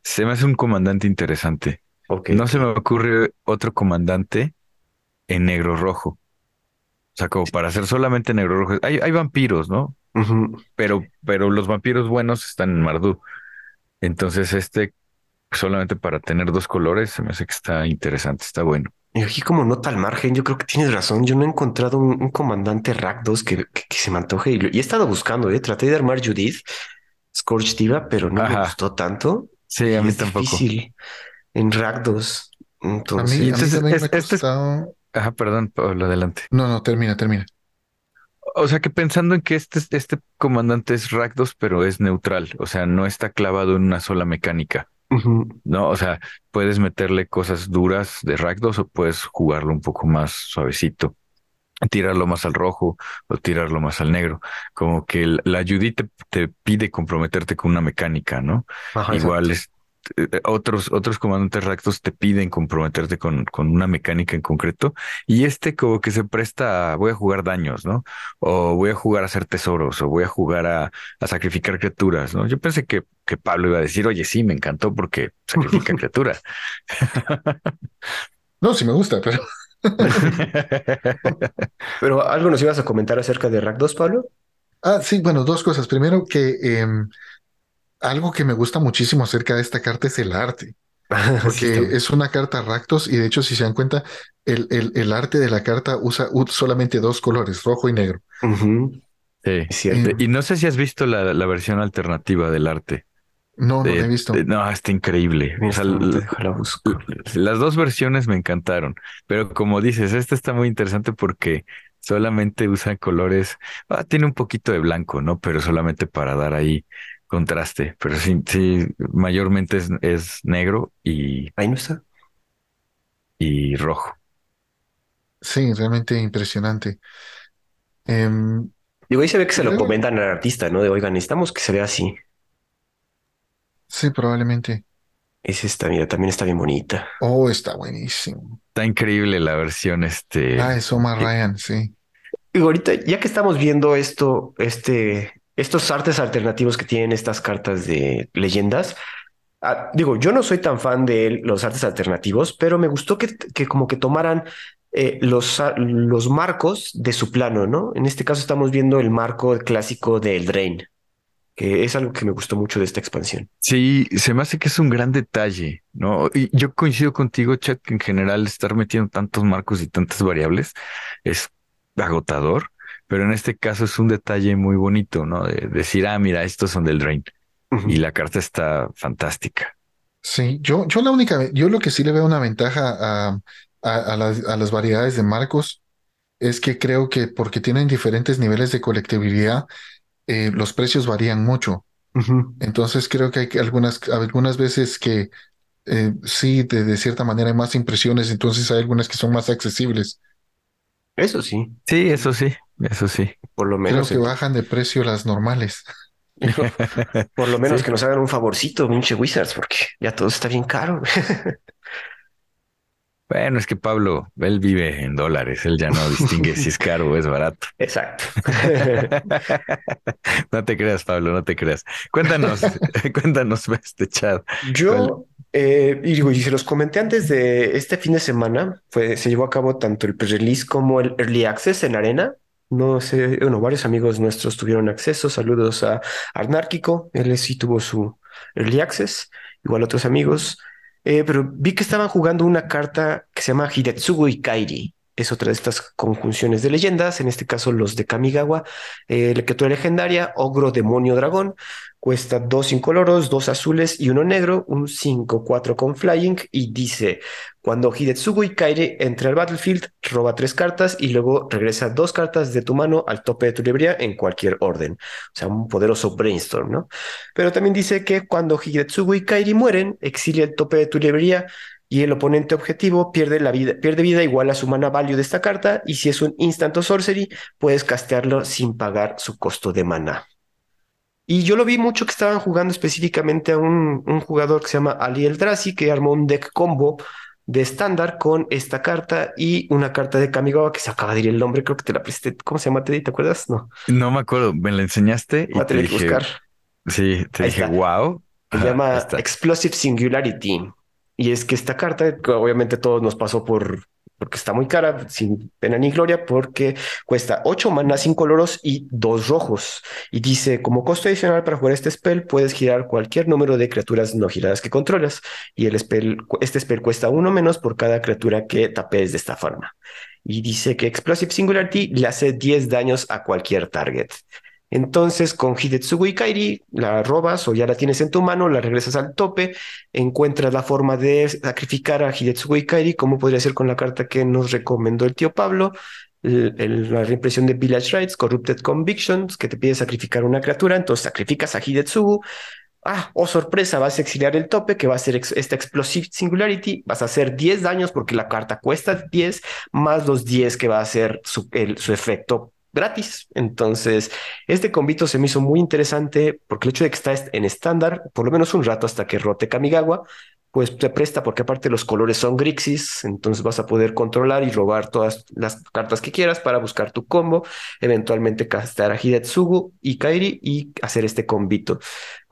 se me hace un comandante interesante. No se me ocurre otro comandante en negro rojo. O sea, como para hacer solamente negro rojo. Hay, hay vampiros, ¿no? Pero, pero los vampiros buenos están en Mardú. Entonces, este solamente para tener dos colores se me hace que está interesante, está bueno. Y aquí como nota al margen, yo creo que tienes razón. Yo no he encontrado un, comandante Rakdos que, que, se me antoje y, he estado buscando, ¿eh? Traté de armar Judith, Scorch Diva, pero no me gustó tanto. Sí, a mí tampoco. Difícil en Rakdos. Entonces, a mí, este, me este Ajá, perdón, Pablo, adelante. No, no, termina, termina. O sea que pensando en que este, este comandante es Rakdos, pero es neutral, o sea, no está clavado en una sola mecánica. No, o sea, puedes meterle cosas duras de Rakdos o puedes jugarlo un poco más suavecito, tirarlo más al rojo o tirarlo más al negro. Como que la Judith te, pide comprometerte con una mecánica, ¿no? Igual es, otros, otros comandantes Rakdos te piden comprometerte con, con una mecánica en concreto y este como que se presta a voy a jugar daños, ¿no? O voy a jugar a hacer tesoros o voy a jugar a, a sacrificar criaturas, ¿no? Yo pensé que, que Pablo iba a decir, oye, sí, me encantó porque sacrifica criaturas. no, sí me gusta, pero... pero algo nos ibas a comentar acerca de Rakdos, Pablo. Ah, sí, bueno, dos cosas. Primero que em, algo que me gusta muchísimo acerca de esta carta es el arte. Porque es una carta Ractos y de hecho, si se dan cuenta, el, el, el arte de la carta usa solamente dos colores, rojo y negro. Sí, cierto. y no sé si has visto la, la versión alternativa del arte. No, no la he visto. no, está increíble. las dos versiones me encantaron, pero como dices, esta está muy interesante porque solamente usa colores, ah, tiene un poquito de blanco, ¿no? Pero solamente para dar ahí contraste, pero sí, sí, mayormente es, es negro y... Ahí no está. Y rojo. Sí, realmente impresionante. Em, Digo, ahí se ve que se lo comentan al artista, ¿no? De, oigan, necesitamos que se vea así. Sí, probablemente. Es esta, mira, también está bien bonita. Oh, está buenísimo. Está increíble la versión, este... Ah, es Omar Ryan, sí. Y ahorita, ya que estamos viendo esto, este, estos artes alternativos que tienen estas cartas de leyendas. Ah, digo, yo no soy tan fan de los artes alternativos, pero me gustó que, como que tomaran eh, los, los marcos de su plano, ¿no? En este caso estamos viendo el marco clásico del Drain, que es algo que me gustó mucho de esta expansión. Sí, se me hace que es un gran detalle, ¿no? Y yo coincido contigo, Chuck, que en general estar metiendo tantos marcos y tantas variables es agotador, pero en este caso es un detalle muy bonito, ¿no? De decir, ah, mira, estos son del Drain. Y la carta está fantástica. Sí, yo, yo la única, yo lo que sí le veo una ventaja a, a, las, a las variedades de marcos es que creo que porque tienen diferentes niveles de colectibilidad, eh, los precios varían mucho. Entonces creo que hay algunas, algunas veces que eh, sí, de, de, cierta manera hay más impresiones, entonces hay algunas que son más accesibles. Eso sí. Sí, eso sí, eso sí. Por lo menos. Creo que bajan de precio las normales. Por lo menos que nos hagan un favorcito, pinche Wizards, porque ya todo está bien caro. Bueno, es que Pablo, él vive en dólares, él ya no distingue si es caro o es barato. Exacto. no te creas, Pablo, no te creas. Cuéntanos, cuéntanos este chat. Yo, eh, y digo, se los comenté antes de este fin de semana, fue, se llevó a cabo tanto el pre-release como el early access en Arena. No sé, bueno, varios amigos nuestros tuvieron acceso. Saludos a Arnárquico, él sí tuvo su early access, igual otros amigos. Eh, pero vi que estaban jugando una carta que se llama Hidetsugu Kairi. Es otra de estas conjunciones de leyendas, en este caso los de Kamigawa. Eh, la criatura legendaria, Ogro Demonio Dragón, Cuesta dos incoloros, dos azules y uno negro, un 5-4 con flying y dice, cuando Hidetsugu Kairi entra al battlefield, roba tres cartas y luego regresa dos cartas de tu mano al tope de tu librería en cualquier orden. O sea, un poderoso brainstorm, ¿no? Pero también dice que cuando Hidetsugu y Kairi mueren, exilia el tope de tu librería y el oponente objetivo pierde, la vida, pierde vida igual a su mana value de esta carta y si es un instant o sorcery, puedes castearlo sin pagar su costo de mana. Y yo lo vi mucho que estaban jugando específicamente a un, jugador que se llama Ali Eldrazi, que armó un deck combo de estándar con esta carta y una carta de Kamigawa que se acaba de ir el nombre, creo que te la presté. ¿Cómo se llama, Teddy? ¿Te acuerdas? No. No me acuerdo, me la enseñaste y te dije, buscar. Sí, te dije, wow. Se llama Explosive Singularity. Y es que esta carta, obviamente todos nos pasó por, porque está muy cara, sin pena ni gloria, porque cuesta 8 manas, 5 coloros y 2 rojos. Y dice, como costo adicional para jugar este spell, puedes girar cualquier número de criaturas no giradas que controlas. Y el spell, este spell cuesta uno menos por cada criatura que tapees de esta forma. Y dice que Explosive Singularity le hace 10 daños a cualquier target. Entonces, con Hidetsugu Kairi, la robas o ya la tienes en tu mano, la regresas al tope, encuentras la forma de sacrificar a Hidetsugu Kairi, como podría ser con la carta que nos recomendó el tío Pablo, la reimpresión de Village Rights, Corrupted Convictions, que te pide sacrificar una criatura, entonces sacrificas a Hidetsugu. Ah, oh sorpresa, vas a exiliar el tope, que va a ser esta Explosive Singularity, vas a hacer 10 daños porque la carta cuesta 10, más los 10 que va a hacer su, su efecto gratis. Entonces, este convito se me hizo muy interesante porque el hecho de que está en estándar, por lo menos un rato hasta que rote Kamigawa, pues te presta porque aparte los colores son Grixis, entonces vas a poder controlar y robar todas las cartas que quieras para buscar tu combo, eventualmente castar a Hidetsugu y Kairi y hacer este combito.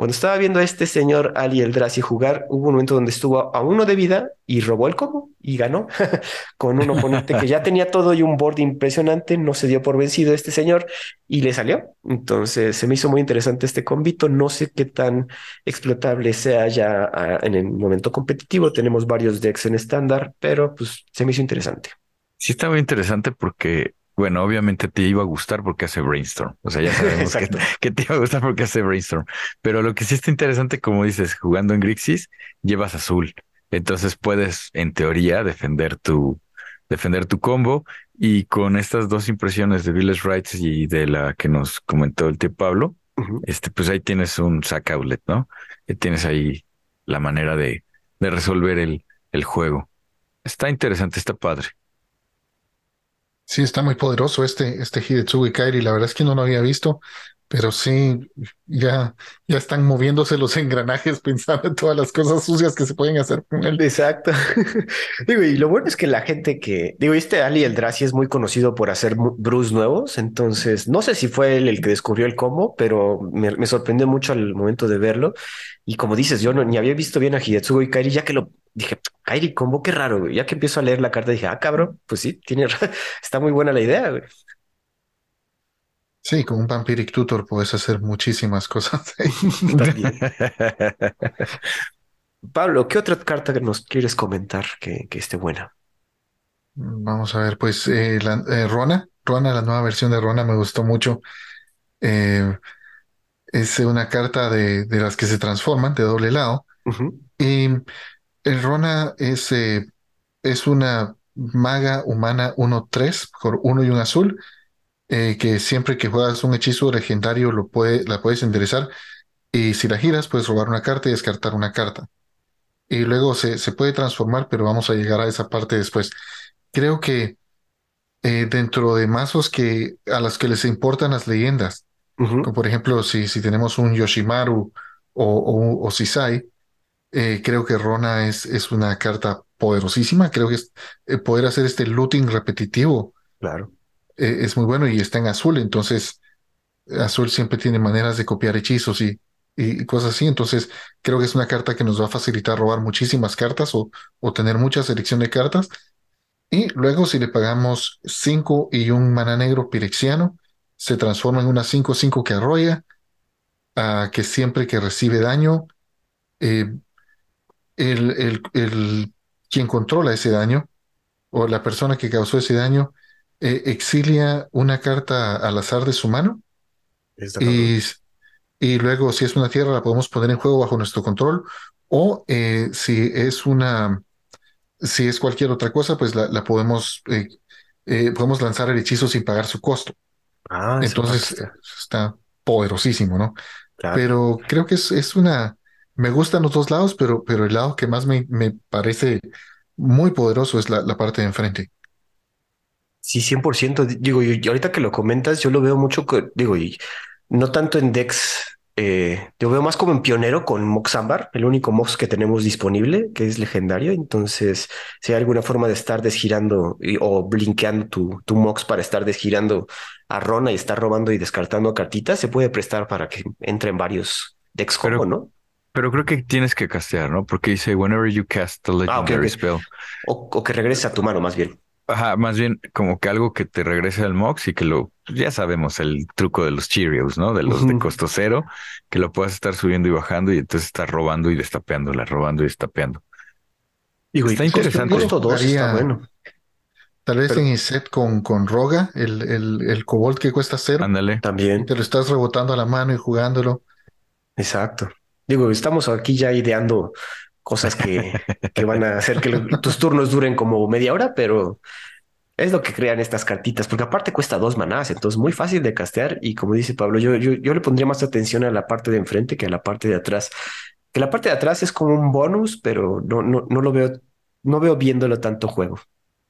Cuando estaba viendo a este señor Ali Eldrazi jugar, hubo un momento donde estuvo a uno de vida y robó el combo y ganó con un oponente que ya tenía todo y un board impresionante, no se dio por vencido este señor y le salió. Entonces se me hizo muy interesante este combito, no sé qué tan explotable sea ya ah, en el momento competitivo, tenemos varios decks en estándar, pero pues se me hizo interesante. Sí, está muy interesante porque bueno, obviamente te iba a gustar porque hace brainstorm. O sea, ya sabemos que, te iba a gustar porque hace brainstorm. Pero lo que sí está interesante, como dices, jugando en Grixis, llevas azul. Entonces puedes, en teoría, defender tu, defender tu combo. Y con estas dos impresiones de Village Rights y de la que nos comentó el tío Pablo, este, pues ahí tienes un sack outlet, ¿no? Y tienes ahí la manera de, de resolver el, el juego. Está interesante, está padre. Sí, está muy poderoso este, este Hidetsugi Kairi. La verdad es que no lo había visto, pero sí, ya, ya están moviéndose los engranajes pensando en todas las cosas sucias que se pueden hacer con él. Exacto. digo, y lo bueno es que la gente que, digo, este Ali Eldrazi es muy conocido por hacer brews nuevos, entonces no sé si fue él el que descubrió el combo, pero me, sorprendió mucho al momento de verlo. Y como dices, yo no, ni había visto bien a Hidetsugo y Kairi, ya que lo dije, Kairi combo, qué raro, Ya que empiezo a leer la carta, dije, ah, cabrón, pues sí, tiene, está muy buena la idea, güey. Sí, con un Vampiric Tutor puedes hacer muchísimas cosas. Pablo, ¿qué otra carta nos quieres comentar que, esté buena? Vamos a ver, pues eh, la, eh, Rona, Rona, la nueva versión de Rona me gustó mucho. Eh, es una carta de, las que se transforman de doble lado. Y el Rona es, es una maga humana 1-3 por uno y un azul eh, que siempre que juegas un hechizo legendario lo puede, la puedes enderezar y si la giras puedes robar una carta y descartar una carta. Y luego se, se puede transformar, pero vamos a llegar a esa parte después. Creo que eh, dentro de mazos que, a las que les importan las leyendas, por ejemplo si, si tenemos un Yoshimaru o, o, o Sisai, eh, creo que Rona es, es una carta poderosísima. Creo que es, poder hacer este looting repetitivo claro. Eh, es muy bueno y está en azul, entonces azul siempre tiene maneras de copiar hechizos y, y, cosas así, entonces creo que es una carta que nos va a facilitar robar muchísimas cartas o, o tener mucha selección de cartas. Y luego si le pagamos 5 y un mana negro pirexiano, se transforma en una 5-5 que arrolla, a que siempre que recibe daño, eh, el, el, el, quien controla ese daño o la persona que causó ese daño eh, exilia una carta al azar de su mano y, y, luego si es una tierra la podemos poner en juego bajo nuestro control. O eh, si es una si es cualquier otra cosa pues la, podemos eh, podemos lanzar el hechizo sin pagar su costo. Ah, entonces está poderosísimo no pero creo que es, es una me gustan los dos lados pero pero el lado que más me, me parece muy poderoso es la, la parte de enfrente Sí, 100%. Digo, y ahorita que lo comentas, yo lo veo mucho, digo, y no tanto en Dex, eh, yo veo más como en pionero con Mox Ambar, el único Mox que tenemos disponible, que es legendario. Entonces, si hay alguna forma de estar desgirando o blinkeando tu, tu Mox para estar desgirando a Rona y estar robando y descartando cartitas, se puede prestar para que entren varios decks como, ¿no? Pero creo que tienes que castear, ¿no? Porque dice, whenever you cast a ah, legendary spell. O, o, que regrese a tu mano, más bien. Ajá, más bien como que algo que te regrese al Mox y que lo, ya sabemos el truco de los Cheerios, ¿no? De los de costo cero, que lo puedas estar subiendo y bajando y entonces estar robando y destapeándola, robando y destapeando. Digo, está interesante. está bueno. Tal vez en el set con, con Roga, el, el, el Cobalt que cuesta cero. Ándale. También. Te lo estás rebotando a la mano y jugándolo. Exacto. Digo, estamos aquí ya ideando cosas que, que van a hacer que tus turnos duren como media hora, pero es lo que crean estas cartitas, porque aparte cuesta dos manás, entonces muy fácil de castear y como dice Pablo, yo, yo, yo le pondría más atención a la parte de enfrente que a la parte de atrás. Que la parte de atrás es como un bonus, pero no, no, no lo veo, no veo viéndolo tanto juego.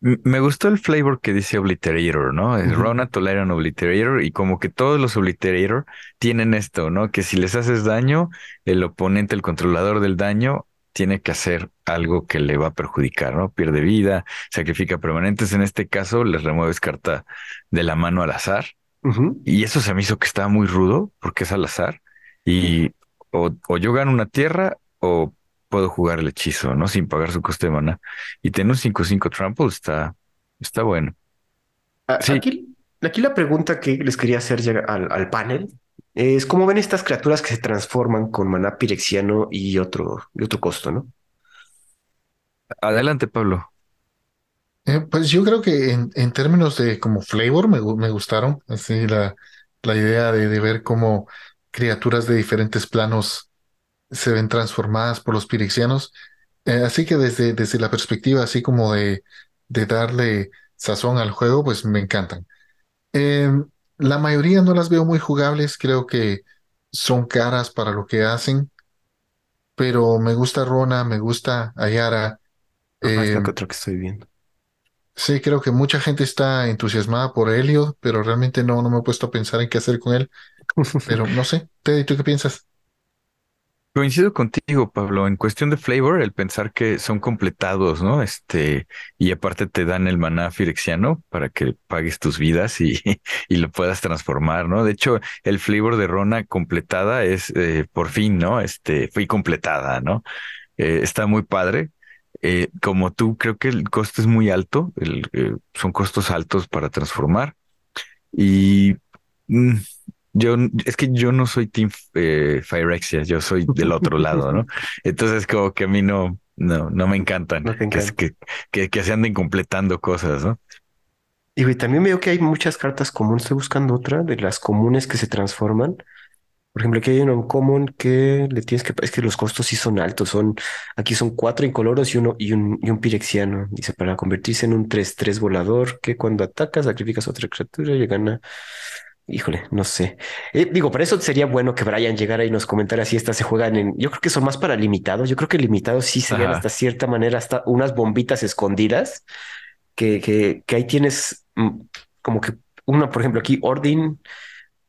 Me gustó el flavor que dice Obliterator, ¿no? Es Rona tolera un Obliterator y como que todos los Obliterator tienen esto, ¿no? Que si les haces daño, el oponente, el controlador del daño, tiene que hacer algo que le va a perjudicar, ¿no? Pierde vida, sacrifica permanentes. En este caso, les remueves carta de la mano al azar. Y eso se me hizo que estaba muy rudo porque es al azar. Y o, yo gano una tierra o puedo jugar el hechizo, ¿no? Sin pagar su coste de mana. Y tener un 5-5 trample está, está bueno. Aquí, aquí la pregunta que les quería hacer al, al panel es cómo ven estas criaturas que se transforman con maná pirexiano y otro, y otro costo, ¿no? Adelante, Pablo. Eh, pues yo creo que en, en, términos de como flavor me, me gustaron, así la, la idea de, de, ver cómo criaturas de diferentes planos se ven transformadas por los pirexianos. Eh, así que desde, desde la perspectiva así como de, de darle sazón al juego, pues me encantan. Eh, la mayoría no las veo muy jugables, creo que son caras para lo que hacen, pero me gusta Rona, me gusta Ayara. es lo eh, que otro que estoy viendo. Sí, creo que mucha gente está entusiasmada por Helio, pero realmente no, no me he puesto a pensar en qué hacer con él. Pero no sé, Teddy, ¿tú qué piensas? Coincido contigo, Pablo, en cuestión de flavor, el pensar que son completados, ¿no? Este, y aparte te dan el maná firexiano para que pagues tus vidas y, y lo puedas transformar, ¿no? De hecho, el flavor de Rona completada es eh, por fin, ¿no? Este, fui completada, ¿no? Eh, está muy padre. Eh, como tú, creo que el costo es muy alto, el, son costos altos para transformar. Y mm, yo, es que yo no soy Team eh, Phyrexia, yo soy del otro lado, ¿no? Entonces, como que a mí no, no, no me encantan No que, encanta. que, que, que se anden completando cosas, ¿no? Y güey, también veo que hay muchas cartas comunes. Estoy buscando otra de las comunes que se transforman. Por ejemplo, aquí hay una uncommon que le tienes que... Es que los costos sí son altos. Son, aquí son cuatro incoloros y uno y un, y un pirexiano. Dice, para convertirse en un tres tres volador que cuando atacas sacrificas otra criatura y gana... Híjole, no sé. Eh, digo, para eso sería bueno que Brian llegara y nos comentara si estas se juegan en... Yo creo que son más para limitados. Yo creo que limitados sí serían Ajá. hasta cierta manera hasta unas bombitas escondidas que, que, que ahí tienes mm, como que una, por ejemplo, aquí Ordin,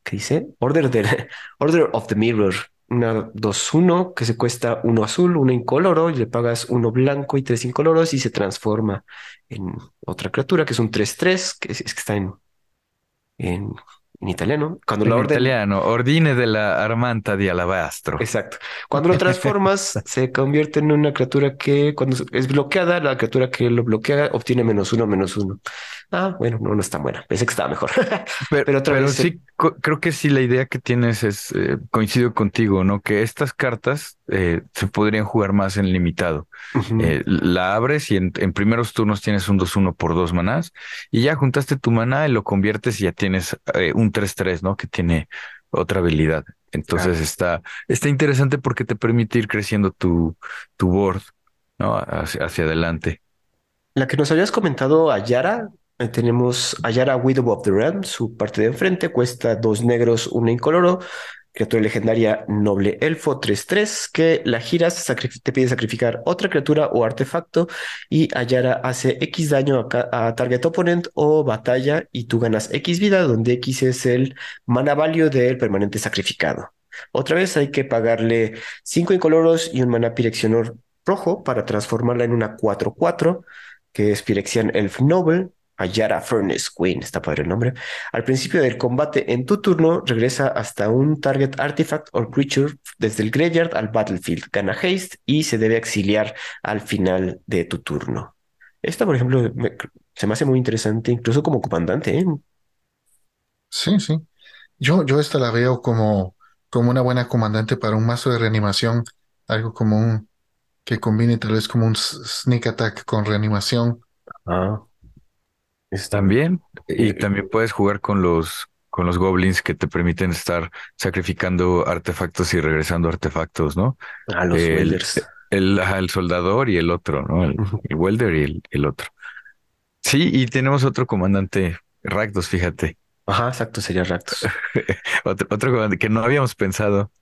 ¿qué dice? Order, de, Order of the Mirror, una dos uno que se cuesta uno azul, uno incoloro, y le pagas uno blanco y tres incoloros y se transforma en otra criatura que es un tres tres que es, es que está en, en, en italiano. Cuando En orden italiano, ordine de la Armanta di Alabastro. Exacto. Cuando lo transformas, se convierte en una criatura que cuando es bloqueada, la criatura que lo bloquea obtiene menos uno, menos uno. Ah, bueno, no, no es tan buena. Pensé que estaba mejor. Pero, Pero otra pero vez, sí, co- creo que sí, la idea que tienes es, eh, coincido contigo, ¿no? Que estas cartas eh, se podrían jugar más en limitado. Eh, la abres y en, en primeros turnos tienes un 2-1 por dos manás y ya juntaste tu maná y lo conviertes y ya tienes eh, un 3-3, ¿no? Que tiene otra habilidad. Entonces está, está interesante porque te permite ir creciendo tu, tu board, ¿no? Hacia, hacia adelante. La que nos habías comentado, Ayara, tenemos Ayara Widow of the Realm, su parte de enfrente cuesta dos negros, una incoloro, criatura legendaria noble elfo 3-3, que la giras, te pide sacrificar otra criatura o artefacto y Ayara hace X daño a, target opponent o batalla y tú ganas X vida, donde X es el mana value del permanente sacrificado. Otra vez hay que pagarle cinco incoloros y un mana pirexianor rojo para transformarla en una 4-4 que es Pirexian Elf Noble, Ayara Furnace Queen, está padre el nombre. Al principio del combate en tu turno, regresa hasta un target artifact o creature desde el graveyard al battlefield. Gana haste y se debe exiliar al final de tu turno. Esta, por ejemplo, me- se me hace muy interesante, incluso como comandante. ¿eh? Sí, sí. Yo, yo esta la veo como, como una buena comandante para un mazo de reanimación, algo como un que combine tal vez como un sneak attack con reanimación. Ah, También, y Eh, también puedes jugar con los, con los goblins que te permiten estar sacrificando artefactos y regresando artefactos, ¿no? a los el, Welders. el, soldador y el otro, ¿no? El, el welder y el, el otro. Sí, y tenemos otro comandante, Rakdos, fíjate. Ajá, exacto, sería Rakdos. Otro, otro que no habíamos pensado,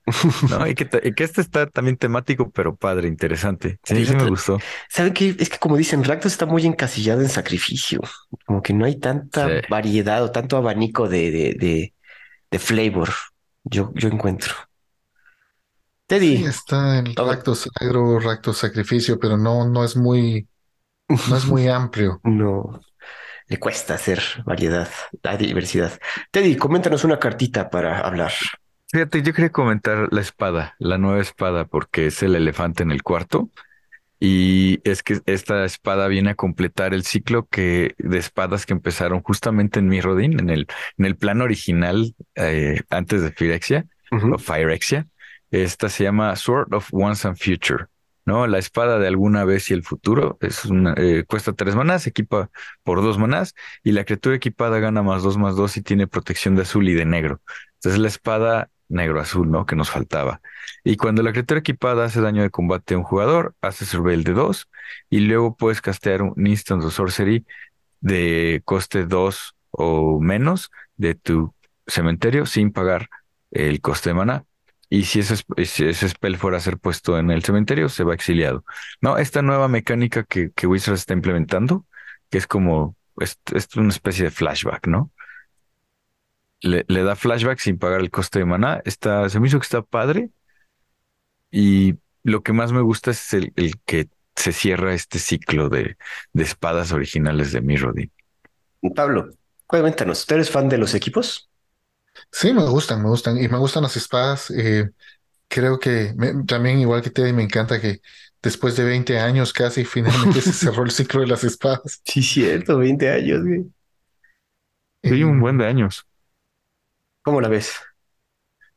¿no? Y que, y que este está también temático, pero padre, interesante. Sí, Sí, sí me gustó. ¿Saben qué? Es que como dicen, Rakdos está muy encasillado en sacrificio. Como que no hay tanta Sí. variedad o tanto abanico de, de, de, de flavor. Yo, yo encuentro. Teddy, Sí, está el Rakdos Agro, Rakdos Sacrificio, pero no, no es muy, no es muy amplio. no le cuesta hacer variedad, la diversidad. Teddy, coméntanos una cartita para hablar. Fíjate, yo quería comentar la espada, la nueva espada, porque es el elefante en el cuarto. Y es que esta espada viene a completar el ciclo que, de espadas que empezaron justamente en Mirrodin, en el, en el plan original, eh, antes de Phyrexia o. Phyrexia. Esta se llama Sword of Once and Future, ¿no? La espada de alguna vez y el futuro. Es eh, cuesta tres manás, equipa por dos manás, y la criatura equipada gana más dos más dos y tiene protección de azul y de negro. Entonces la espada negro-azul, ¿no? Que nos faltaba. Y cuando la criatura equipada hace daño de combate a un jugador, hace surveil de 2 y luego puedes castear un instant o sorcery de coste 2 o menos de tu cementerio sin pagar el coste de mana. Y si ese, si ese spell fuera a ser puesto en el cementerio, se va exiliado. No, esta nueva mecánica que, que Wizards está implementando que es como, es, es una especie de flashback, ¿no? Le, da flashback sin pagar el coste de maná. Está, se me hizo que está padre. Y lo que más me gusta es el, el que se cierra este ciclo de, de espadas originales de Mirrodin. Pablo, cuéntanos, ¿tú eres fan de los equipos? Sí, me gustan, me gustan. Y me gustan las espadas. eh, creo que me- también, igual que Teddy, me encanta que después de 20 años casi finalmente se cerró el ciclo de las espadas. Sí, cierto, 20 años, güey. Sí, Eh, un buen de años. ¿Cómo la ves?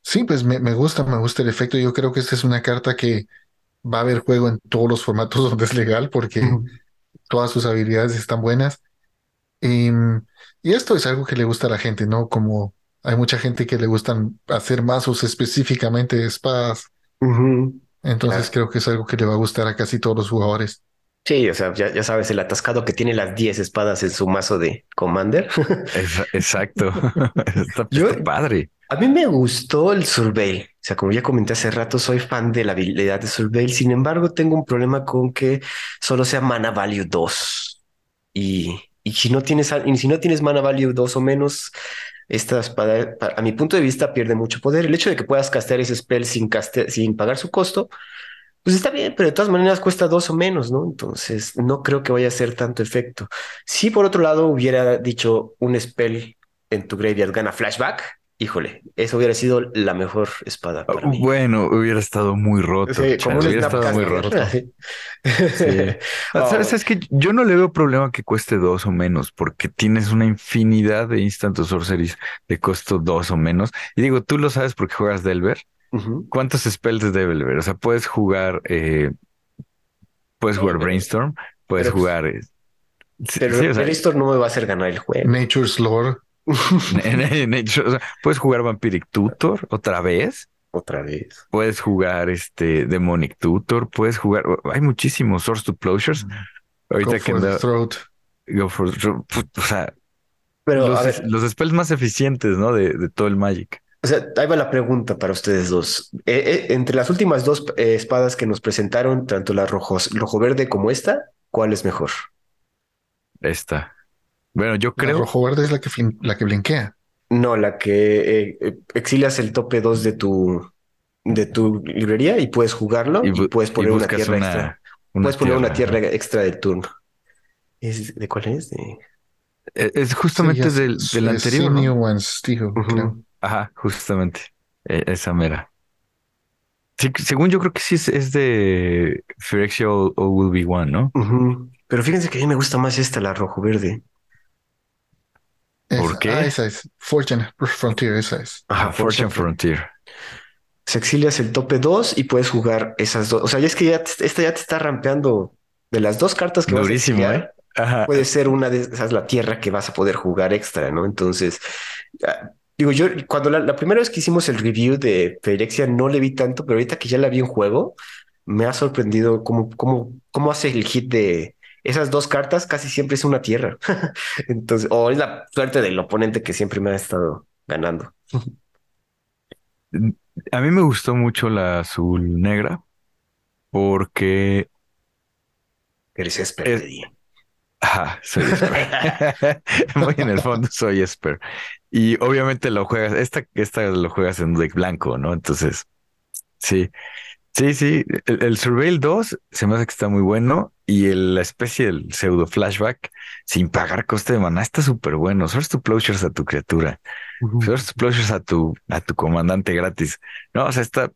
sí, pues me, me gusta, me gusta el efecto. Yo creo que esta es una carta que va a haber juego en todos los formatos donde es legal porque todas sus habilidades están buenas. Y, y esto es algo que le gusta a la gente, ¿no? Como hay mucha gente que le gustan hacer mazos específicamente de espadas. Entonces creo que es algo que le va a gustar a casi todos los jugadores. Sí, o sea, ya, ya sabes, el atascado que tiene las 10 espadas en su mazo de Commander. Exa- Exacto. Está, Yo- está padre. A mí me gustó el Surveil. O sea, como ya comenté hace rato, soy fan de la habilidad de Surveil. Sin embargo, tengo un problema con que solo sea Mana Value 2. Y, y si no tienes, y si no tienes Mana Value 2 o menos, esta espada, pa- a mi punto de vista, pierde mucho poder. El hecho de que puedas castear ese spell sin, caste- sin pagar su costo, pues está bien, pero de todas maneras cuesta dos o menos, ¿no? Entonces, no creo que vaya a hacer tanto efecto. Si por otro lado hubiera dicho un spell en tu graveyard gana flashback, híjole, eso hubiera sido la mejor espada para mí. Bueno, hubiera estado muy roto. Sí, como hubiera estado muy roto. Sí. Ah, ¿Sabes? Es que yo no le veo problema que cueste dos o menos, porque tienes una infinidad de instant sorceries de costo dos o menos. Y digo, tú lo sabes porque juegas Delver. ¿Cuántos spells de Delver? O sea, puedes jugar, eh, puedes jugar Brainstorm, puedes Pero- jugar. eh, sí, Pero sí, o sea, Esto no me va a hacer ganar el juego. Nature's Lore. en- en- en- o sea, puedes jugar Vampiric Tutor otra vez. Otra vez. Puedes jugar este Demonic Tutor, puedes jugar, hay muchísimos Source to Closures. Ahorita Go que for the throat. Go for o sea, Pero los, ver, los spells más eficientes, ¿no? De, de todo el Magic. o sea, ahí va la pregunta para ustedes dos. Eh, eh, entre las últimas dos eh, espadas que nos presentaron, tanto la rojos, rojo verde como esta, ¿cuál es mejor? Esta. Bueno, yo La creo. rojo verde es la que, la que blinkea. No, la que eh, exilias el tope 2 de tu de tu librería y puedes jugarlo y, puedes poner una tierra extra. Puedes poner una tierra extra del turno. ¿Es ¿De cuál es? De... Es, es justamente Sí, del, del es anterior. ¿no? Steel, Ujú. creo. Ajá, justamente. E- esa mera. Sí, según yo creo que sí es, es de Phyrexia o, o Will Be One, ¿no? Pero fíjense que a mí me gusta más esta, la rojo verde. ¿Por Esa- qué? Ah, esa es. Fortune Frontier, esa es. Ajá, Fortune Frontier. Se exilias el tope 2 y puedes jugar esas dos. O sea, ya es que ya te- esta ya te está rampeando de las dos cartas que Durísimo, vas a ¿eh? exiliar, Ajá. puede ser una de esas la tierra que vas a poder jugar extra, ¿no? Entonces, ah, digo, yo cuando la, la primera vez que hicimos el review de Phyrexia no le vi tanto, pero ahorita que ya la vi en juego, me ha sorprendido cómo, cómo, cómo hace el hit de esas dos cartas, casi siempre es una tierra. Entonces, o es la suerte del oponente que siempre me ha estado ganando. A mí me gustó mucho la azul negra porque Eres Es- Esper. Ajá, soy Esper. Muy en el fondo soy Esper. Y obviamente lo juegas, esta, esta lo juegas en deck blanco, ¿no? Entonces, sí, sí, sí. El, el Surveil 2 se me hace que está muy bueno y el- la especie del pseudo flashback sin pagar coste de maná está súper bueno. Source to closures a tu criatura, source to a tu, a tu comandante gratis. No, o sea, esta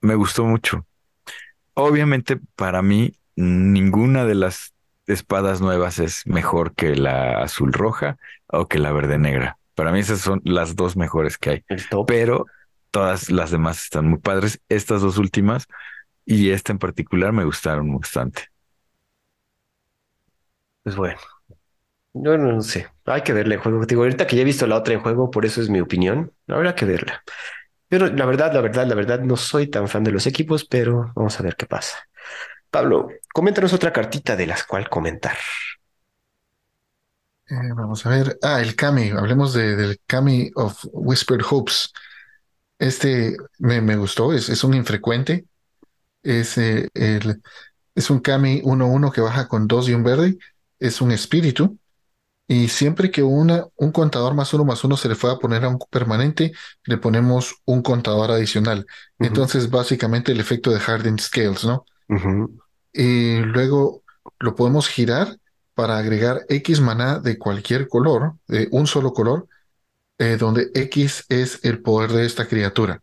me gustó mucho. Obviamente, para mí, ninguna de las espadas nuevas es mejor que la azul roja o que la verde negra. Para mí esas son las dos mejores que hay, El top. pero todas las demás están muy padres. Estas dos últimas y esta en particular me gustaron bastante. Pues bueno, yo no, no sé, hay que verla en juego. Digo, ahorita que ya he visto la otra en juego, por eso es mi opinión, habrá que verla. Pero la verdad, la verdad, la verdad, no soy tan fan de los equipos, pero vamos a ver qué pasa. Pablo, coméntanos otra cartita de las cual comentar. Eh, vamos a ver. Ah, el Kami. Hablemos de, del Kami of Whispered Hopes. Este me, me gustó. Es, es un infrecuente. Es, eh, el, es un Kami 1-1 que baja con 2 y un verde. Es un espíritu. Y siempre que una, un contador más uno más uno se le fue a poner a un permanente, le ponemos un contador adicional. Entonces, básicamente el efecto de Hardened Scales, ¿no? Y luego lo podemos girar para agregar X maná de cualquier color, de un solo color, eh, donde X es el poder de esta criatura.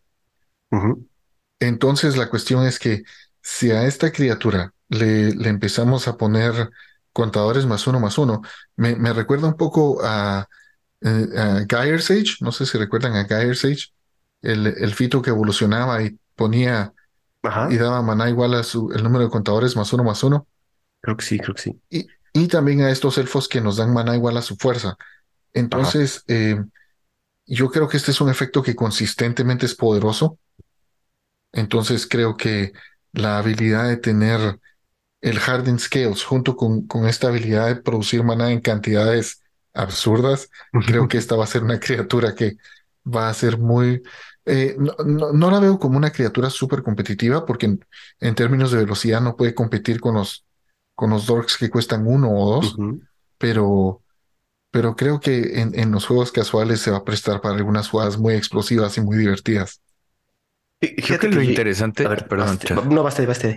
Entonces la cuestión es que si a esta criatura le, le empezamos a poner contadores más uno más uno, me, me recuerda un poco a, eh, a Gaia Sage, no sé si recuerdan a Gaia Sage, el, el fito que evolucionaba y ponía y daba maná igual a su, el número de contadores más uno más uno, creo que sí, creo que sí. y, y también a estos elfos que nos dan maná igual a su fuerza. Entonces, eh, yo creo que este es un efecto que consistentemente es poderoso. Entonces creo que la habilidad de tener el Hardened Scales junto con, con esta habilidad de producir maná en cantidades absurdas, creo que esta va a ser una criatura que va a ser muy... eh, no, no- no la veo como una criatura súper competitiva porque en, en términos de velocidad no puede competir con los, con los Dorks que cuestan uno o dos, pero, pero creo que en, en los juegos casuales se va a prestar para algunas jugadas muy explosivas y muy divertidas. Creo que lo ye- a interesante, ver, perdón, baste- no, basta, basta.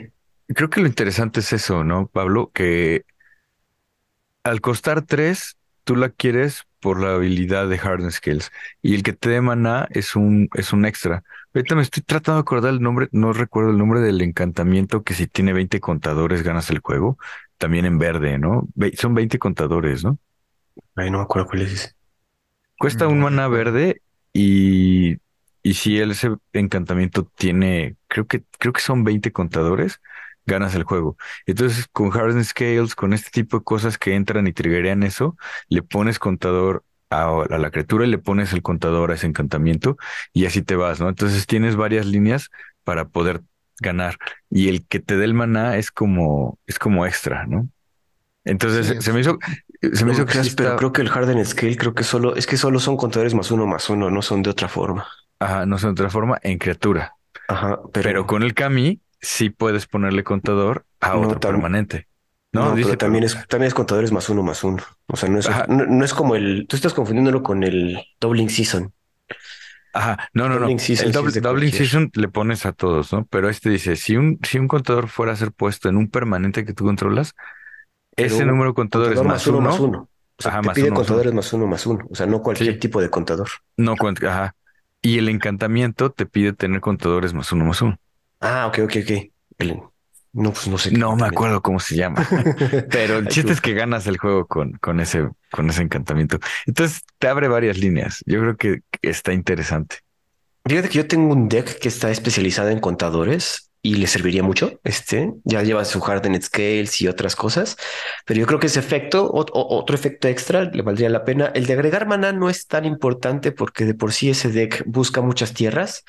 creo que lo interesante es eso, ¿no, Pablo? Que al costar tres, tú la quieres por la habilidad de Harden Skills. Y el que te dé maná es un, es un extra. Ahorita me estoy tratando de acordar el nombre, no recuerdo el nombre del encantamiento que si tiene 20 contadores ganas el juego. También en verde, ¿no? Ve- Son 20 contadores, ¿no? Ay, no me acuerdo cuál es ese. Cuesta un No maná verde y, y si él, ese encantamiento tiene, creo que, creo que son 20 contadores, ganas el juego. Entonces, con Hardened Scales, con este tipo de cosas que entran y triggerean eso, le pones contador a, a la criatura y le pones el contador a ese encantamiento y así te vas, ¿no? Entonces tienes varias líneas para poder ganar. Y el que te dé el maná es como, es como extra, ¿no? Entonces Sí, se me hizo, se me hizo que pero creo que el Harden Scale creo que solo, es que solo son contadores más uno más uno, no son de otra forma. ajá, no sé, de otra forma, en criatura. Ajá, Pero pero con el Kami sí puedes ponerle contador a no, otro permanente. No, no, dice, pero también es, también es contadores más uno más uno. O sea, no es, no, no es como el, tú estás confundiéndolo con el Doubling Season. ajá, no, no, no. Doubling Season El doubling cualquier. season le pones a todos, ¿no? Pero este dice, si un, si un contador fuera a ser puesto en un permanente que tú controlas, ese un número de contadores contador más más uno más uno, uno. O sea, ajá, te más pide uno, más uno. contadores más uno más uno. O sea, no cualquier Sí, tipo de contador. no ajá. Y el encantamiento te pide tener contadores más uno, más uno. Ah, ok, ok, ok. El- no, pues no sé No me acuerdo cómo se llama. Pero el chiste es que ganas el juego con, con ese, con ese encantamiento. Entonces te abre varias líneas. Yo creo que está interesante. Fíjate que yo tengo un deck que está especializado en contadores y le serviría mucho. Este ya lleva su Hardened Scales y otras cosas, pero yo creo que ese efecto, o- otro efecto extra, le valdría la pena. El de agregar maná no es tan importante porque de por sí ese deck busca muchas tierras,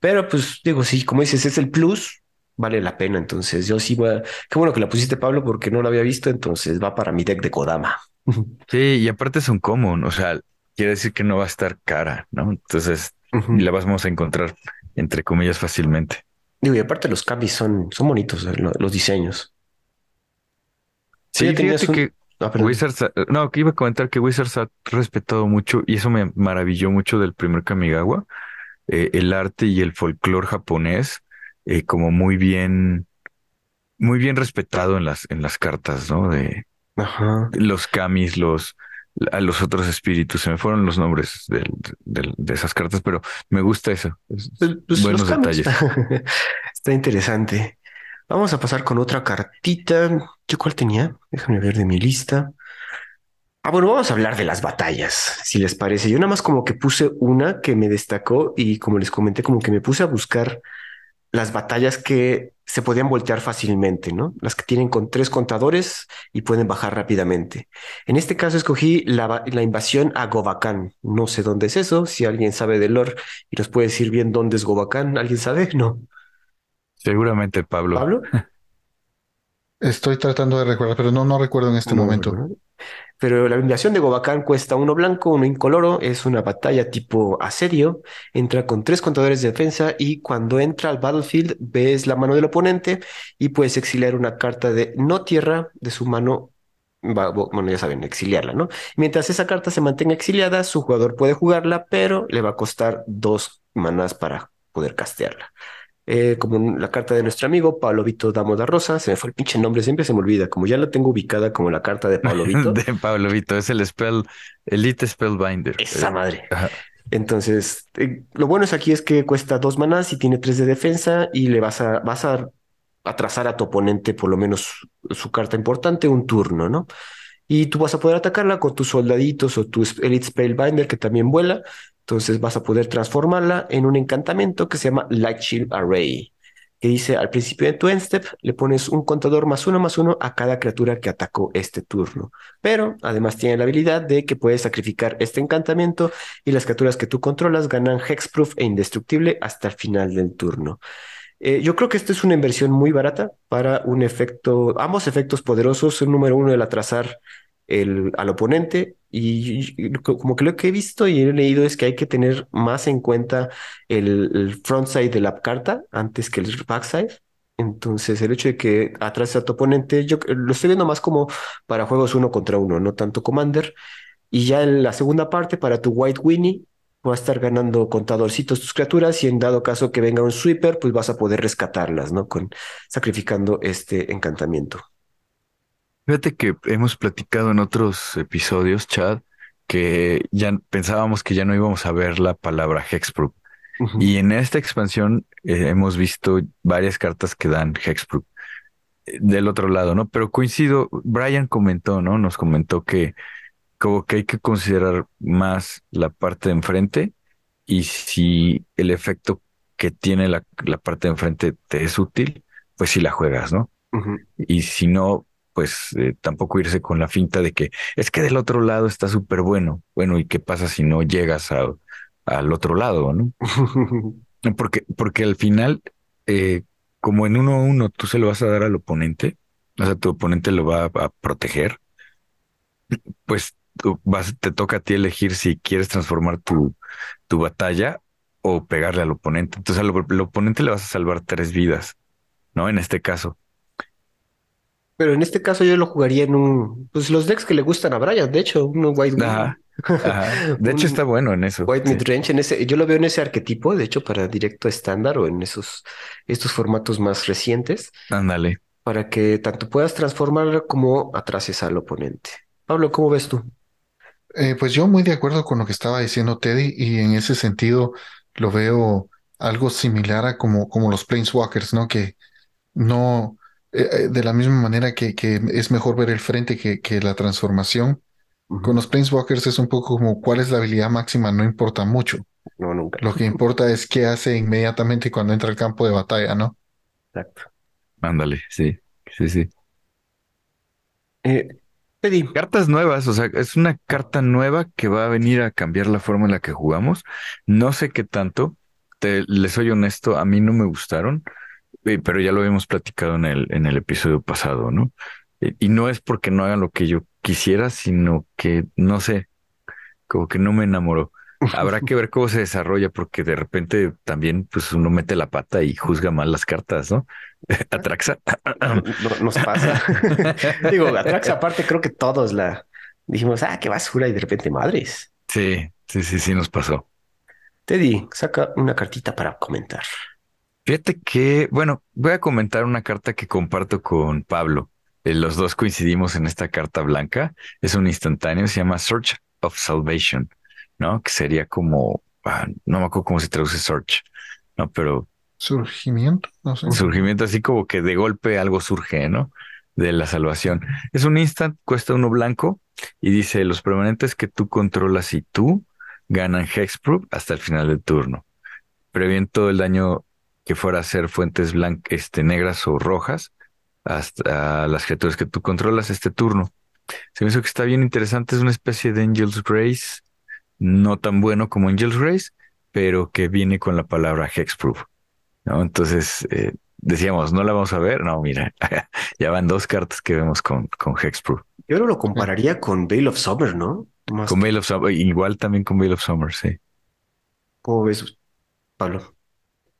pero pues digo, sí, como dices, es el plus, vale la pena. Entonces yo sí voy a... Qué bueno que la pusiste, Pablo, porque no lo había visto, entonces va para mi deck de Kodama. Sí, y aparte es un común, o sea, quiere decir que no va a estar cara, ¿no? Entonces la vamos a encontrar, entre comillas, fácilmente. Digo, y aparte los cambios son, son bonitos, eh, lo- los diseños. Sí, fíjate un... que Ah. Wizards, ha- no, que iba a comentar que Wizards ha respetado mucho, y eso me maravilló mucho del primer Kamigawa, eh, el arte y el folclore japonés, eh, como muy bien, muy bien respetado en las, en las cartas, ¿no? De Ajá. los kamis, los, a los otros espíritus, se me fueron los nombres del- de esas cartas, pero me gusta eso. es- Pues, pues, buenos detalles. Está interesante. Vamos a pasar con otra cartita. ¿Yo cuál tenía? Déjame ver de mi lista. Ah, bueno, vamos a hablar de las batallas, si les parece. Yo nada más como que puse una que me destacó y como les comenté, como que me puse a buscar las batallas que se podían voltear fácilmente, ¿no? Las que tienen con tres contadores y pueden bajar rápidamente. En este caso escogí la, invasión a Gobakán. No sé dónde es eso. Si alguien sabe de lore y nos puede decir bien dónde es Gobakán, ¿alguien sabe? No. Seguramente, Pablo. ¿Pablo? Estoy tratando de recordar, pero no, no recuerdo en este No, momento. Pero la invasión de Gobakán cuesta uno blanco, uno incoloro. Es una batalla tipo asedio. Entra con tres contadores de defensa y cuando entra al battlefield ves la mano del oponente y puedes exiliar una carta de no tierra de su mano bueno, ya saben, exiliarla, ¿no? Mientras esa carta se mantenga exiliada, su jugador puede jugarla, pero le va a costar dos manás para poder castearla. Eh, como la carta de nuestro amigo Pablo Vito Damo da Rosa, se me fue el pinche nombre, siempre se me olvida, como ya la tengo ubicada como la carta de Pablo Vito. de Pablo Vito, es el spell, Elite Spellbinder. Esa madre. Entonces, eh, lo bueno es aquí es que cuesta dos manás y tiene tres de defensa y le vas a, vas a atrasar a tu oponente por lo menos su carta importante un turno, ¿no? Y tú vas a poder atacarla con tus soldaditos o tu Elite Spellbinder que también vuela. Entonces vas a poder transformarla en un encantamiento que se llama Light Shield Array, que dice al principio de tu end step le pones un contador más uno más uno a cada criatura que atacó este turno. Pero además tiene la habilidad de que puedes sacrificar este encantamiento y las criaturas que tú controlas ganan hexproof e indestructible hasta el final del turno. Eh, yo creo que esta es una inversión muy barata para un efecto, ambos efectos poderosos. El número uno, el atrasar el, al oponente. Y, como que lo que he visto y he leído es que hay que tener más en cuenta el, el frontside de la carta antes que el backside. Entonces, el hecho de que atrase a tu oponente, yo lo estoy viendo más como para juegos uno contra uno, no tanto Commander. Y ya en la segunda parte, para tu White Winnie, vas a estar ganando contadorcitos tus criaturas y en dado caso que venga un sweeper, pues vas a poder rescatarlas, ¿no? Con sacrificando este encantamiento. Fíjate que hemos platicado en otros episodios, Chad, que ya pensábamos que ya no íbamos a ver la palabra Hexproof. Y en esta expansión eh, hemos visto varias cartas que dan Hexproof eh, del otro lado, ¿no? Pero coincido, Brian comentó, ¿no? Nos comentó que como que hay que considerar más la parte de enfrente y si el efecto que tiene la, parte de enfrente te es útil, pues si la juegas, ¿no? Y si no, pues eh, tampoco irse con la finta de que es que del otro lado está súper bueno. Bueno, ¿y qué pasa si no llegas al otro lado, no? porque, porque al final, eh, como en uno a uno tú se lo vas a dar al oponente, o sea, tu oponente lo va a proteger, pues te toca a ti elegir si quieres transformar tu, tu batalla o pegarle al oponente. Entonces al, oponente le vas a salvar tres vidas, ¿no? En este caso. Pero en este caso yo lo jugaría en un, pues los decks que le gustan a Brian, de hecho, un White ajá, De hecho está bueno en eso. White Midrange, en ese, yo lo veo en ese arquetipo, de hecho, para directo estándar o en esos, estos formatos más recientes. Ándale. Para que tanto puedas transformar como atrases al oponente. Pablo, ¿cómo ves tú? Eh, pues yo muy de acuerdo con lo que estaba diciendo Teddy y en ese sentido lo veo algo similar a como, como los Planeswalkers, ¿no? Que no, eh, eh, de la misma manera que, que, es mejor ver el frente que, que la transformación. Con los Planeswalkers es un poco como cuál es la habilidad máxima, no importa mucho. No, nunca. Lo que importa es qué hace inmediatamente cuando entra al campo de batalla, ¿no? Exacto. Ándale, sí, sí, sí. Eh, Cartas nuevas, o sea, es una carta nueva que va a venir a cambiar la forma en la que jugamos. No sé qué tanto, te, les soy honesto, a mí no me gustaron, pero ya lo habíamos platicado en el, en el episodio pasado, ¿no? Eh, y no es porque no hagan lo que yo quisiera, sino que, no sé, como que no me enamoró. Habrá que ver cómo se desarrolla, porque de repente también pues uno mete la pata y juzga mal las cartas, ¿no? Atraxa. No, nos pasa. Digo, Atraxa aparte creo que todos la dijimos, ah, qué basura, y de repente madres. Sí, sí, sí, sí nos pasó. Teddy, saca una cartita para comentar. Fíjate que, bueno, voy a comentar una carta que comparto con Pablo. Eh, los dos coincidimos en esta carta blanca. Es un instantáneo, se llama Search of Salvation. ¿no? Que sería como, ah, no me acuerdo cómo se traduce search, ¿no? Pero... Surgimiento, no sé. Surgimiento, así como que de golpe algo surge, ¿no? De la salvación. Es un instant, cuesta uno blanco y dice, los permanentes que tú controlas y tú ganan hexproof hasta el final del turno. Previen todo el daño que fuera a ser fuentes blancas, este, negras o rojas hasta las criaturas que tú controlas este turno. Se me hizo que está bien interesante, es una especie de Angel's Grace no tan bueno como Angel's Race, pero que viene con la palabra Hexproof. ¿no? Entonces, eh, decíamos, ¿no la vamos a ver? No, mira, ya van dos cartas que vemos con, con Hexproof. Yo no lo compararía con Veil of Summer, ¿no? Con Veil of Summer, igual también con Veil of Summer, sí. ¿Cómo ves, Pablo?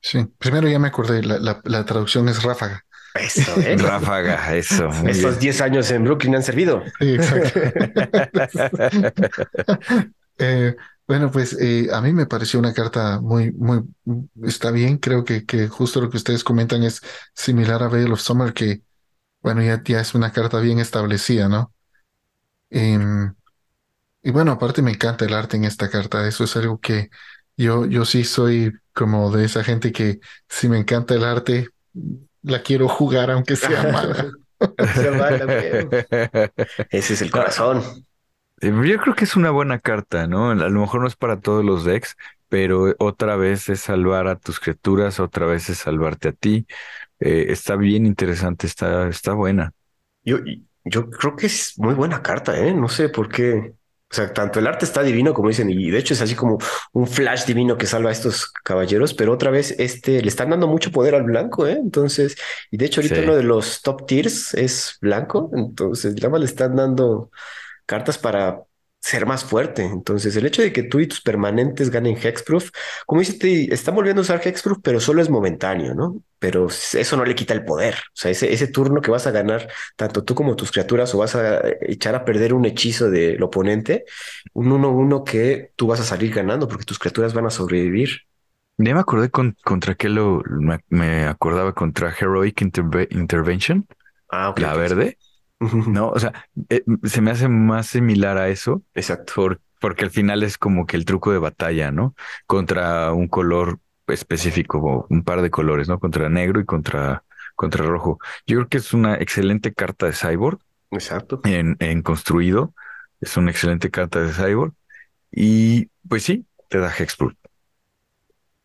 Sí, primero ya me acordé, la, la, traducción es ráfaga. Eso, ¿eh? Ráfaga, eso. Estos bien. 10 años en Brooklyn han servido. Sí, exacto. Eh, bueno, pues eh, a mí me pareció una carta muy, muy, está bien. Creo que, que justo lo que ustedes comentan es similar a Veil of Summer, que, bueno, ya, ya es una carta bien establecida, ¿no? Em, y bueno, aparte me encanta el arte en esta carta. Eso es algo que yo, yo sí soy como de esa gente que si me encanta el arte, la quiero jugar aunque sea mala. Ese es el corazón. Eh, Yo creo que es una buena carta, ¿no? A lo mejor no es para todos los decks, pero otra vez es salvar a tus criaturas, otra vez es salvarte a ti. Eh, está bien interesante, está, está buena. Yo, yo creo que es muy buena carta, ¿eh? No sé por qué. O sea, tanto el arte está divino, como dicen, y de hecho es así como un flash divino que salva a estos caballeros, pero otra vez este le están dando mucho poder al blanco, ¿eh? Entonces, y de hecho ahorita Sí. uno de los top tiers es blanco, entonces nada más le están dando cartas para ser más fuerte. Entonces, el hecho de que tú y tus permanentes ganen Hexproof, como dices, te están volviendo a usar Hexproof, pero solo es momentáneo, ¿no? Pero eso no le quita el poder. O sea, ese, ese turno que vas a ganar, tanto tú como tus criaturas, o vas a echar a perder un hechizo del oponente, un 1-1 que tú vas a salir ganando porque tus criaturas van a sobrevivir. Ya me acordé con, contra qué lo me, me acordaba contra Heroic Interve- Intervention, Ah, la verde. No, o sea, eh, se me hace más similar a eso Exacto. por- porque al final es como que el truco de batalla, ¿no? Contra un color específico, o un par de colores, ¿no? Contra negro y contra, contra rojo. Yo creo que es una excelente carta de Cyborg Exacto. en, en construido. Es una excelente carta de Cyborg. Y pues sí, te da Hexproof.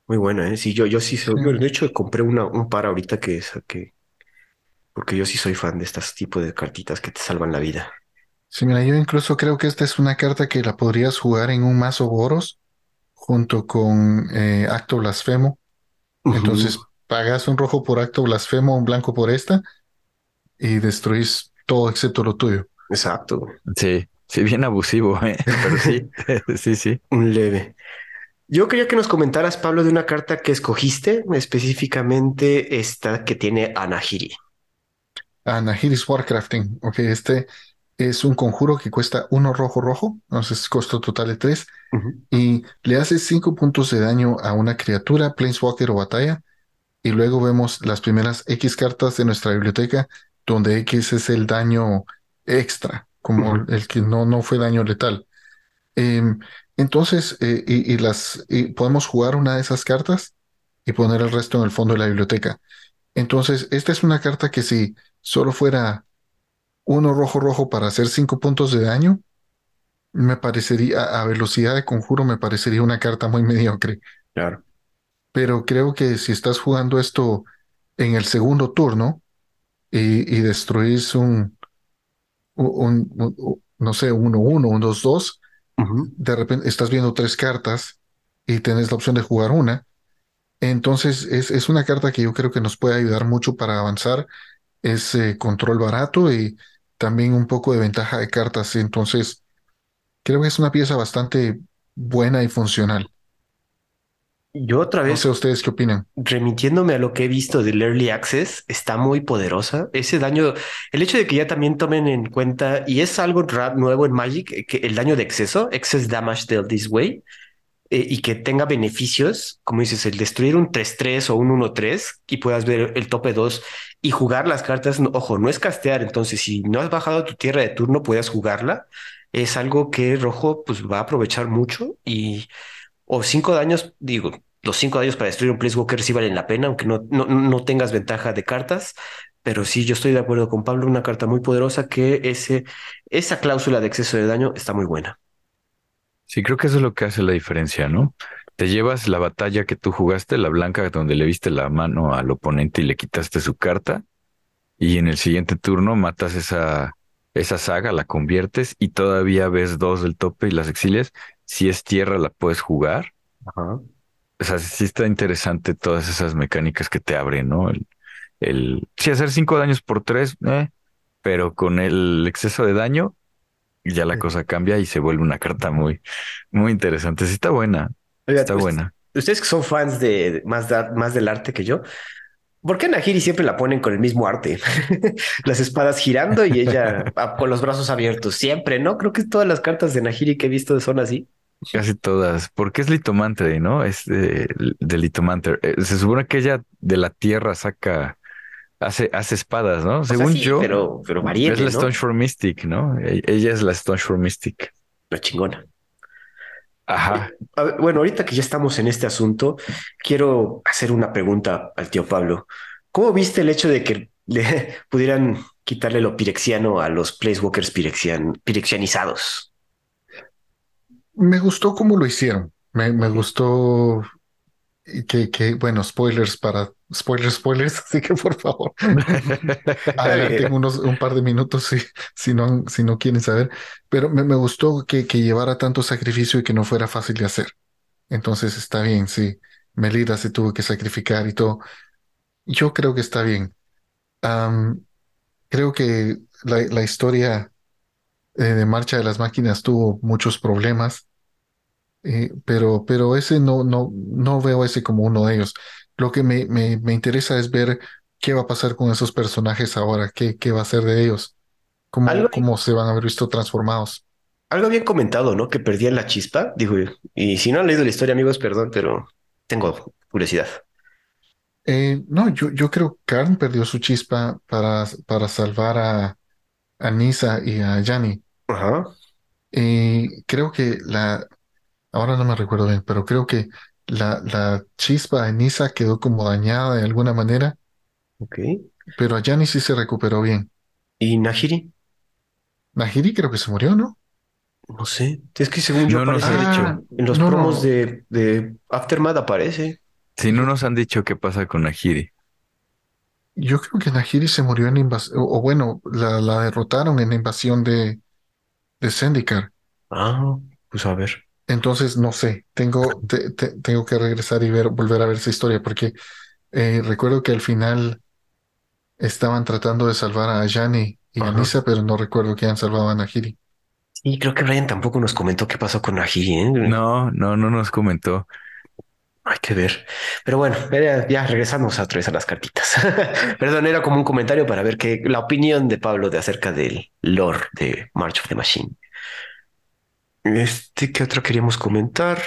Muy buena, ¿eh? Sí, yo, yo sí soy. De hecho, compré una, un par ahorita que saqué. Porque yo sí soy fan de estas tipos de cartitas que te salvan la vida. Sí, mira, yo incluso creo que esta es una carta que la podrías jugar en un mazo Boros junto con eh, Acto Blasfemo. Entonces pagas un rojo por Acto Blasfemo, un blanco por esta y destruís todo excepto lo tuyo. Exacto. Sí, sí, bien abusivo, ¿eh? Pero sí, sí, sí. Un leve. Yo quería que nos comentaras, Pablo, de una carta que escogiste, específicamente esta que tiene Anahiri. Anahiris Warcrafting. Ok, este es un conjuro que cuesta uno rojo rojo, entonces costo total de tres. Y le hace 5 puntos de daño a una criatura, Planeswalker o batalla. Y luego vemos las primeras X cartas de nuestra biblioteca, donde X es el daño extra, como el que no, no fue daño letal. Em, entonces, eh, y, y las y podemos jugar una de esas cartas y poner el resto en el fondo de la biblioteca. Entonces, esta es una carta que si solo fuera uno rojo rojo para hacer 5 puntos de daño, me parecería, a velocidad de conjuro, me parecería una carta muy mediocre. Claro. Pero creo que si estás jugando esto en el segundo turno y, y destruís un, un, un- un- no sé, 1-1, un 2-2, Ujú. de repente estás viendo tres cartas y tenés la opción de jugar una. Entonces es, es una carta que yo creo que nos puede ayudar mucho para avanzar. Es eh, control barato y también un poco de ventaja de cartas. Entonces creo que es una pieza bastante buena y funcional. Yo otra No vez, sé ustedes qué opinan. remitiéndome a lo que he visto del Early Access, está muy poderosa. Ese daño, el hecho de que ya también tomen en cuenta, y es algo nuevo en Magic, eh, que el daño de exceso, excess damage dealt this way, eh, y que tenga beneficios, como dices, el destruir un 3-3 o un 1-3 y puedas ver el tope 2 y jugar las cartas. Ojo, no es castear, entonces si no has bajado tu tierra de turno, puedes jugarla. Es algo que Rojo pues va a aprovechar mucho y o cinco daños, digo, los cinco daños para destruir un Planeswalker sí valen la pena, aunque no, no, no tengas ventaja de cartas. Pero sí, yo estoy de acuerdo con Pablo, una carta muy poderosa que ese, esa cláusula de exceso de daño está muy buena. Sí, creo que eso es lo que hace la diferencia, ¿no? Te llevas la batalla que tú jugaste, la blanca, donde le viste la mano al oponente y le quitaste su carta, y en el siguiente turno matas esa, esa saga, la conviertes y todavía ves dos del tope y las exilias. Si es tierra, la puedes jugar. Ajá. O sea, sí está interesante todas esas mecánicas que te abren, ¿no? El, el, sí, hacer cinco daños por tres, eh, pero con el exceso de daño, ya la cosa cambia y se vuelve una carta muy, muy interesante. Sí, está buena, Oiga, está buena. Ustedes que son fans de más, de- más del arte que yo, ¿Por qué Nahiri siempre la ponen con el mismo arte? las espadas girando y ella con los brazos abiertos. Siempre, ¿no? Creo que todas las cartas de Nahiri que he visto son así. Casi todas, porque es litomante, ¿no? Es de, de litomante. Eh, se supone que ella de la tierra saca, hace, hace espadas, ¿no? Según yo, pero, pero es la Stone for Mystic, ¿no? E, ella es la Stone for Mystic. La chingona. Ajá. bueno, ahorita que ya estamos en este asunto, quiero hacer una pregunta al tío Pablo. ¿Cómo viste el hecho de que le pudieran quitarle lo pirexiano a los Placewalkers pirexian, pirexianizados? Me gustó cómo lo hicieron. Me, me gustó que, que, bueno, spoilers para spoilers, spoilers, así que por favor, adelanten unos un par de minutos si, si, no, si no quieren saber. Pero me, me gustó que, que, llevara tanto sacrificio y que no fuera fácil de hacer. Entonces está bien, sí. Melida se tuvo que sacrificar y todo. Yo creo que está bien. creo que la, la historia eh, de Marcha de las Máquinas tuvo muchos problemas, eh, pero, pero ese no, no, no veo ese como uno de ellos. Lo que me, me, me interesa es ver qué va a pasar con esos personajes ahora, qué, qué va a ser de ellos, cómo, cómo se van a haber visto transformados. Algo bien comentado, ¿no? Que perdían la chispa, dijo, y si no han leído la historia, amigos, perdón, pero tengo curiosidad. Eh, no, yo, yo creo que Karn perdió su chispa para, para salvar a, a Nisa y a Yanni. Ajá. Y creo que la, ahora no me recuerdo bien, pero creo que la, la chispa de Nisa quedó como dañada de alguna manera. Ok. Pero a Yanni sí se recuperó bien. ¿Y Nahiri? Nahiri creo que se murió, ¿no? No sé. Es que según yo no aparece, dicho, en los promos De, de Aftermath aparece. Sí, no nos han dicho qué pasa con Nahiri. Yo creo que Nahiri se murió en invasión, o, bueno, la, la, derrotaron en la invasión de, de Zendikar. Ah, pues a ver. Entonces, no sé, tengo, tengo que regresar y ver, volver a ver esa historia, porque eh, recuerdo que al final estaban tratando de salvar a Yanni y a Nisa, pero no recuerdo que han salvado a Nahiri. Y creo que Brian tampoco nos comentó qué pasó con Nahiri. ¿eh? No, no, no nos comentó. Hay que ver. Pero bueno, ya regresamos a otra a las cartitas. Perdón, era como un comentario para ver que la opinión de Pablo de acerca del lore de March of the Machine. Este, ¿qué otro queríamos comentar?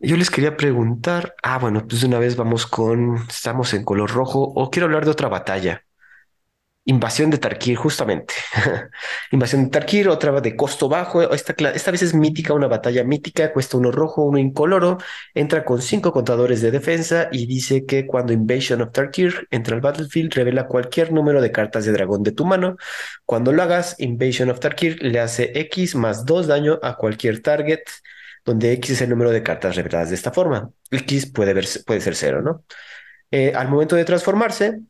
Yo les quería preguntar. Ah, bueno, pues de una vez vamos con. Estamos en color rojo. O quiero hablar de otra batalla. Invasión de Tarkir, justamente. Invasión de Tarkir, otra de costo bajo. Esta, esta vez es mítica, una batalla mítica. Cuesta uno rojo, uno incoloro. Entra con cinco contadores de defensa y dice que cuando Invasion of Tarkir entra al battlefield, revela cualquier número de cartas de dragón de tu mano. Cuando lo hagas, Invasion of Tarkir le hace X más 2 daño a cualquier target, donde X es el número de cartas reveladas de esta forma. X puede, puede ser cero, ¿no? Eh, al momento de transformarse,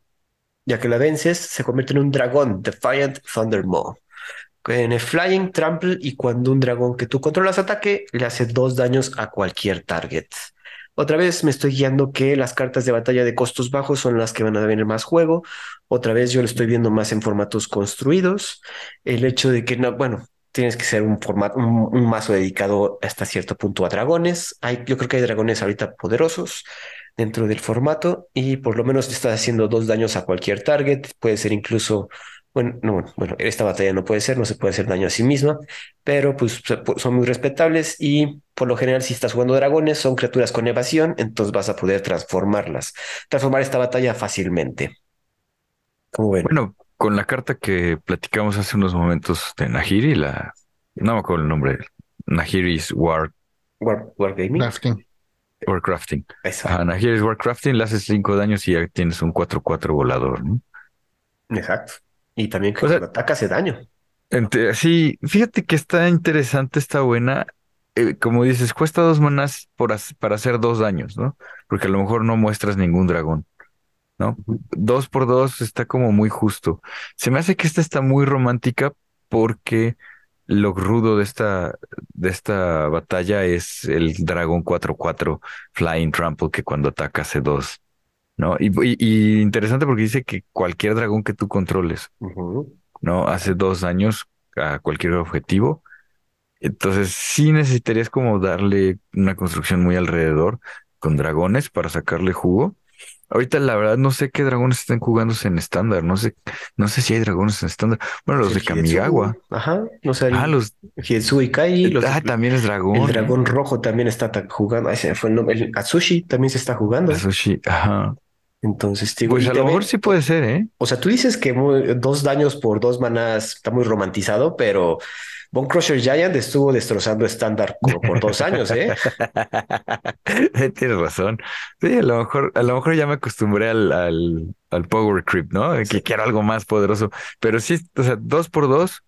ya que la vences, se convierte en un dragón, Defiant Thundermaw. En el Flying Trample y cuando un dragón que tú controlas ataque, le hace dos daños a cualquier target. Otra vez me estoy guiando que las cartas de batalla de costos bajos son las que van a venir más juego. Otra vez yo lo estoy viendo más en formatos construidos. El hecho de que no, bueno, tienes que ser un formato, un, mazo dedicado hasta cierto punto a dragones. Hay, yo creo que hay dragones ahorita poderosos dentro del formato y por lo menos te estás haciendo dos daños a cualquier target. Puede ser incluso, bueno, no, bueno, esta batalla no puede ser, no se puede hacer daño a sí misma, pero pues son muy respetables y por lo general si estás jugando dragones son criaturas con evasión, entonces vas a poder transformarlas, transformar esta batalla fácilmente. Como ven? Bueno, con la carta que platicamos hace unos momentos de Nahiri, la, no me acuerdo el nombre, Nahiri's War. War, Wargaming. Warcrafting. Ana, es Warcrafting, le haces 5 daños y ya tienes un 4-4 volador, ¿no? Exacto. Y también que cuando ataca hace daño. sí, fíjate que está interesante, está buena. Eh, como dices, cuesta dos manas por, para hacer dos daños, ¿no? Porque a lo mejor no muestras ningún dragón, ¿no? Dos por dos está como muy justo. Se me hace que esta está muy romántica porque lo rudo de esta, de esta batalla es el dragón 4-4 Flying Trample que cuando ataca hace dos. ¿no? Y, interesante porque dice que cualquier dragón que tú controles, ¿no? Hace dos años a cualquier objetivo. Entonces sí necesitarías como darle una construcción muy alrededor con dragones para sacarle jugo. Ahorita la verdad no sé qué dragones están jugándose en estándar. No sé, no sé si hay dragones en estándar. Bueno, los El de Kamigawa. Hietsu, Ajá, no sé, el Ah, los. Hietsu y Kai, los, Ah, también es dragón. el dragón rojo también está jugando. Ahí se me fue el nombre. El Atsushi también se está jugando. Sushi. Ajá. Entonces, digo, Pues a lo mejor sí puede ser, ¿eh? O sea, tú dices que muy- dos daños por dos manas está muy romantizado, pero Bone Crusher Giant estuvo destrozando estándar como por dos años, ¿eh? Tienes razón. Sí, a lo mejor, a lo mejor ya me acostumbré al, al, al power creep, ¿no? Que quiero algo más poderoso. Pero sí, o sea, dos por dos,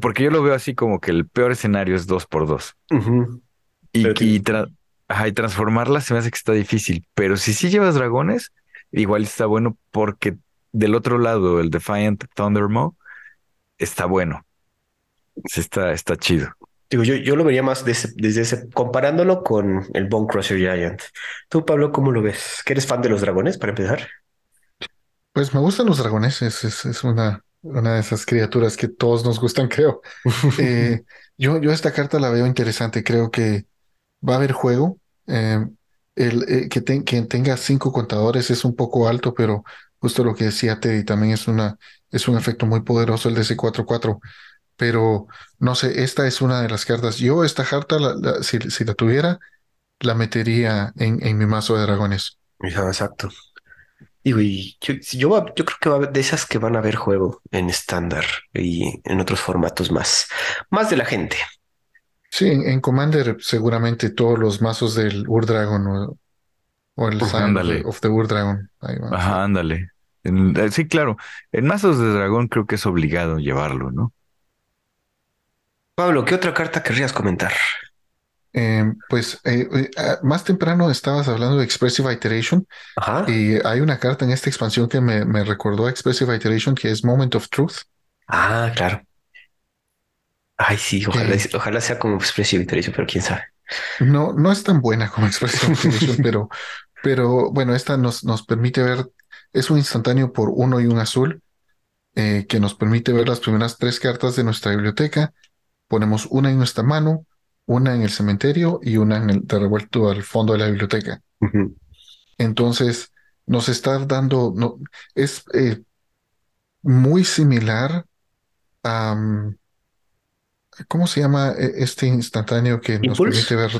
porque yo lo veo así como que el peor escenario es dos por dos. Y, Pero y, tra- ajá, y transformarla se me hace que está difícil. Pero si sí llevas dragones, igual está bueno porque del otro lado, el Defiant Thundermaw está bueno. Sí, está, está chido. Digo, yo, yo lo vería más desde, desde ese, comparándolo con el Bone Crusher Giant. Tú, Pablo, ¿cómo lo ves? ¿Que eres fan de los dragones para empezar? Pues me gustan los dragones, es, es, es una, una de esas criaturas que todos nos gustan, creo. Eh, yo, yo esta carta la veo interesante, creo que va a haber juego. Eh, el, eh, que, que tenga cinco contadores es un poco alto, pero justo lo que decía Teddy, también es una, es un efecto muy poderoso el de ese 4-4. Pero no sé, esta es una de las cartas. Yo esta carta, la- la- si, si la tuviera, la metería en, en mi mazo de dragones. Exacto. Digo, y yo, yo, creo que va a haber de esas que van a haber juego en estándar y en otros formatos más, más de la gente. Sí, en, en Commander seguramente todos los mazos del Ur-Dragon o, o el Uf, of the. Ahí va. Ajá, ándale. En- eh, sí, claro. En mazos de dragón creo que es obligado llevarlo, ¿no? Pablo, ¿qué otra carta querrías comentar? Eh, pues eh, eh, ah, más temprano estabas hablando de Expressive Iteration Ajá. y hay una carta en esta expansión que me, me recordó a Expressive Iteration que es Moment of Truth. Ah, claro. Ay, sí, ojalá, ojalá sea como Expressive Iteration, pero quién sabe. No, no es tan buena como Expressive Iteration, pero, pero bueno, esta nos, nos permite ver, es un instantáneo por uno y un azul, eh, que nos permite ver las primeras tres cartas de nuestra biblioteca. Ponemos una en nuestra mano, una en el cementerio y una en el de revuelto al fondo de la biblioteca. Entonces, nos está dando, no, es eh, muy similar a, mm, ¿cómo se llama eh, este instantáneo que nos permite ver?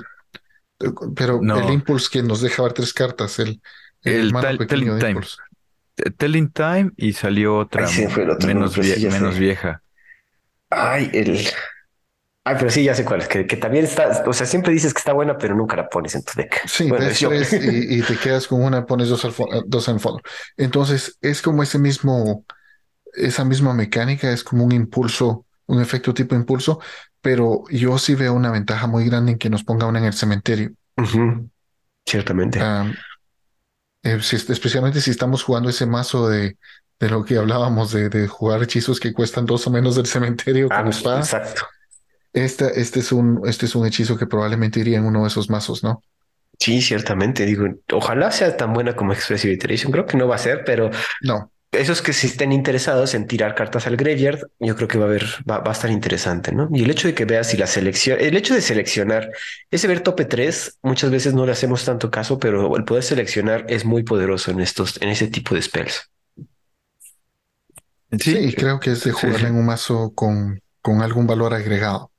eh, Pero No. el Impulse que nos deja ver tres cartas, el, el, El hermano Tell- pequeño Telling de Time. Impulse. T- Telling Time y salió otra Ahí se fue el otro menos, nombre, sí, vie- sé. menos vieja. Ay, el. Ay, pero sí, ya sé cuál es, que, que también está, o sea, siempre dices que está buena, pero nunca la pones en tu deck. Sí, Bueno, tres y, y te quedas con una, pones dos, al eh, dos en el fondo. Entonces, es como ese mismo, esa misma mecánica, es como un impulso, un efecto tipo impulso, pero yo sí veo una ventaja muy grande en que nos ponga una en el cementerio. Ciertamente. Eh, si- especialmente si estamos jugando ese mazo de, de lo que hablábamos, de, de jugar hechizos que cuestan dos o menos del cementerio Ah, con exacto. Este, este es un, este es un hechizo que probablemente iría en uno de esos mazos, ¿no? Sí, ciertamente. Digo, ojalá sea tan buena como Expressive Iteration. Creo que no va a ser, pero No, esos que sí estén interesados en tirar cartas al graveyard, yo creo que va a haber, va, va a estar interesante, ¿no? Y el hecho de que veas si la selección, el hecho de seleccionar, ese ver tope 3, muchas veces no le hacemos tanto caso, pero el poder seleccionar es muy poderoso en estos, en ese tipo de spells. sí, creo que es de sí, jugarla sí. en un mazo con, con algún valor agregado.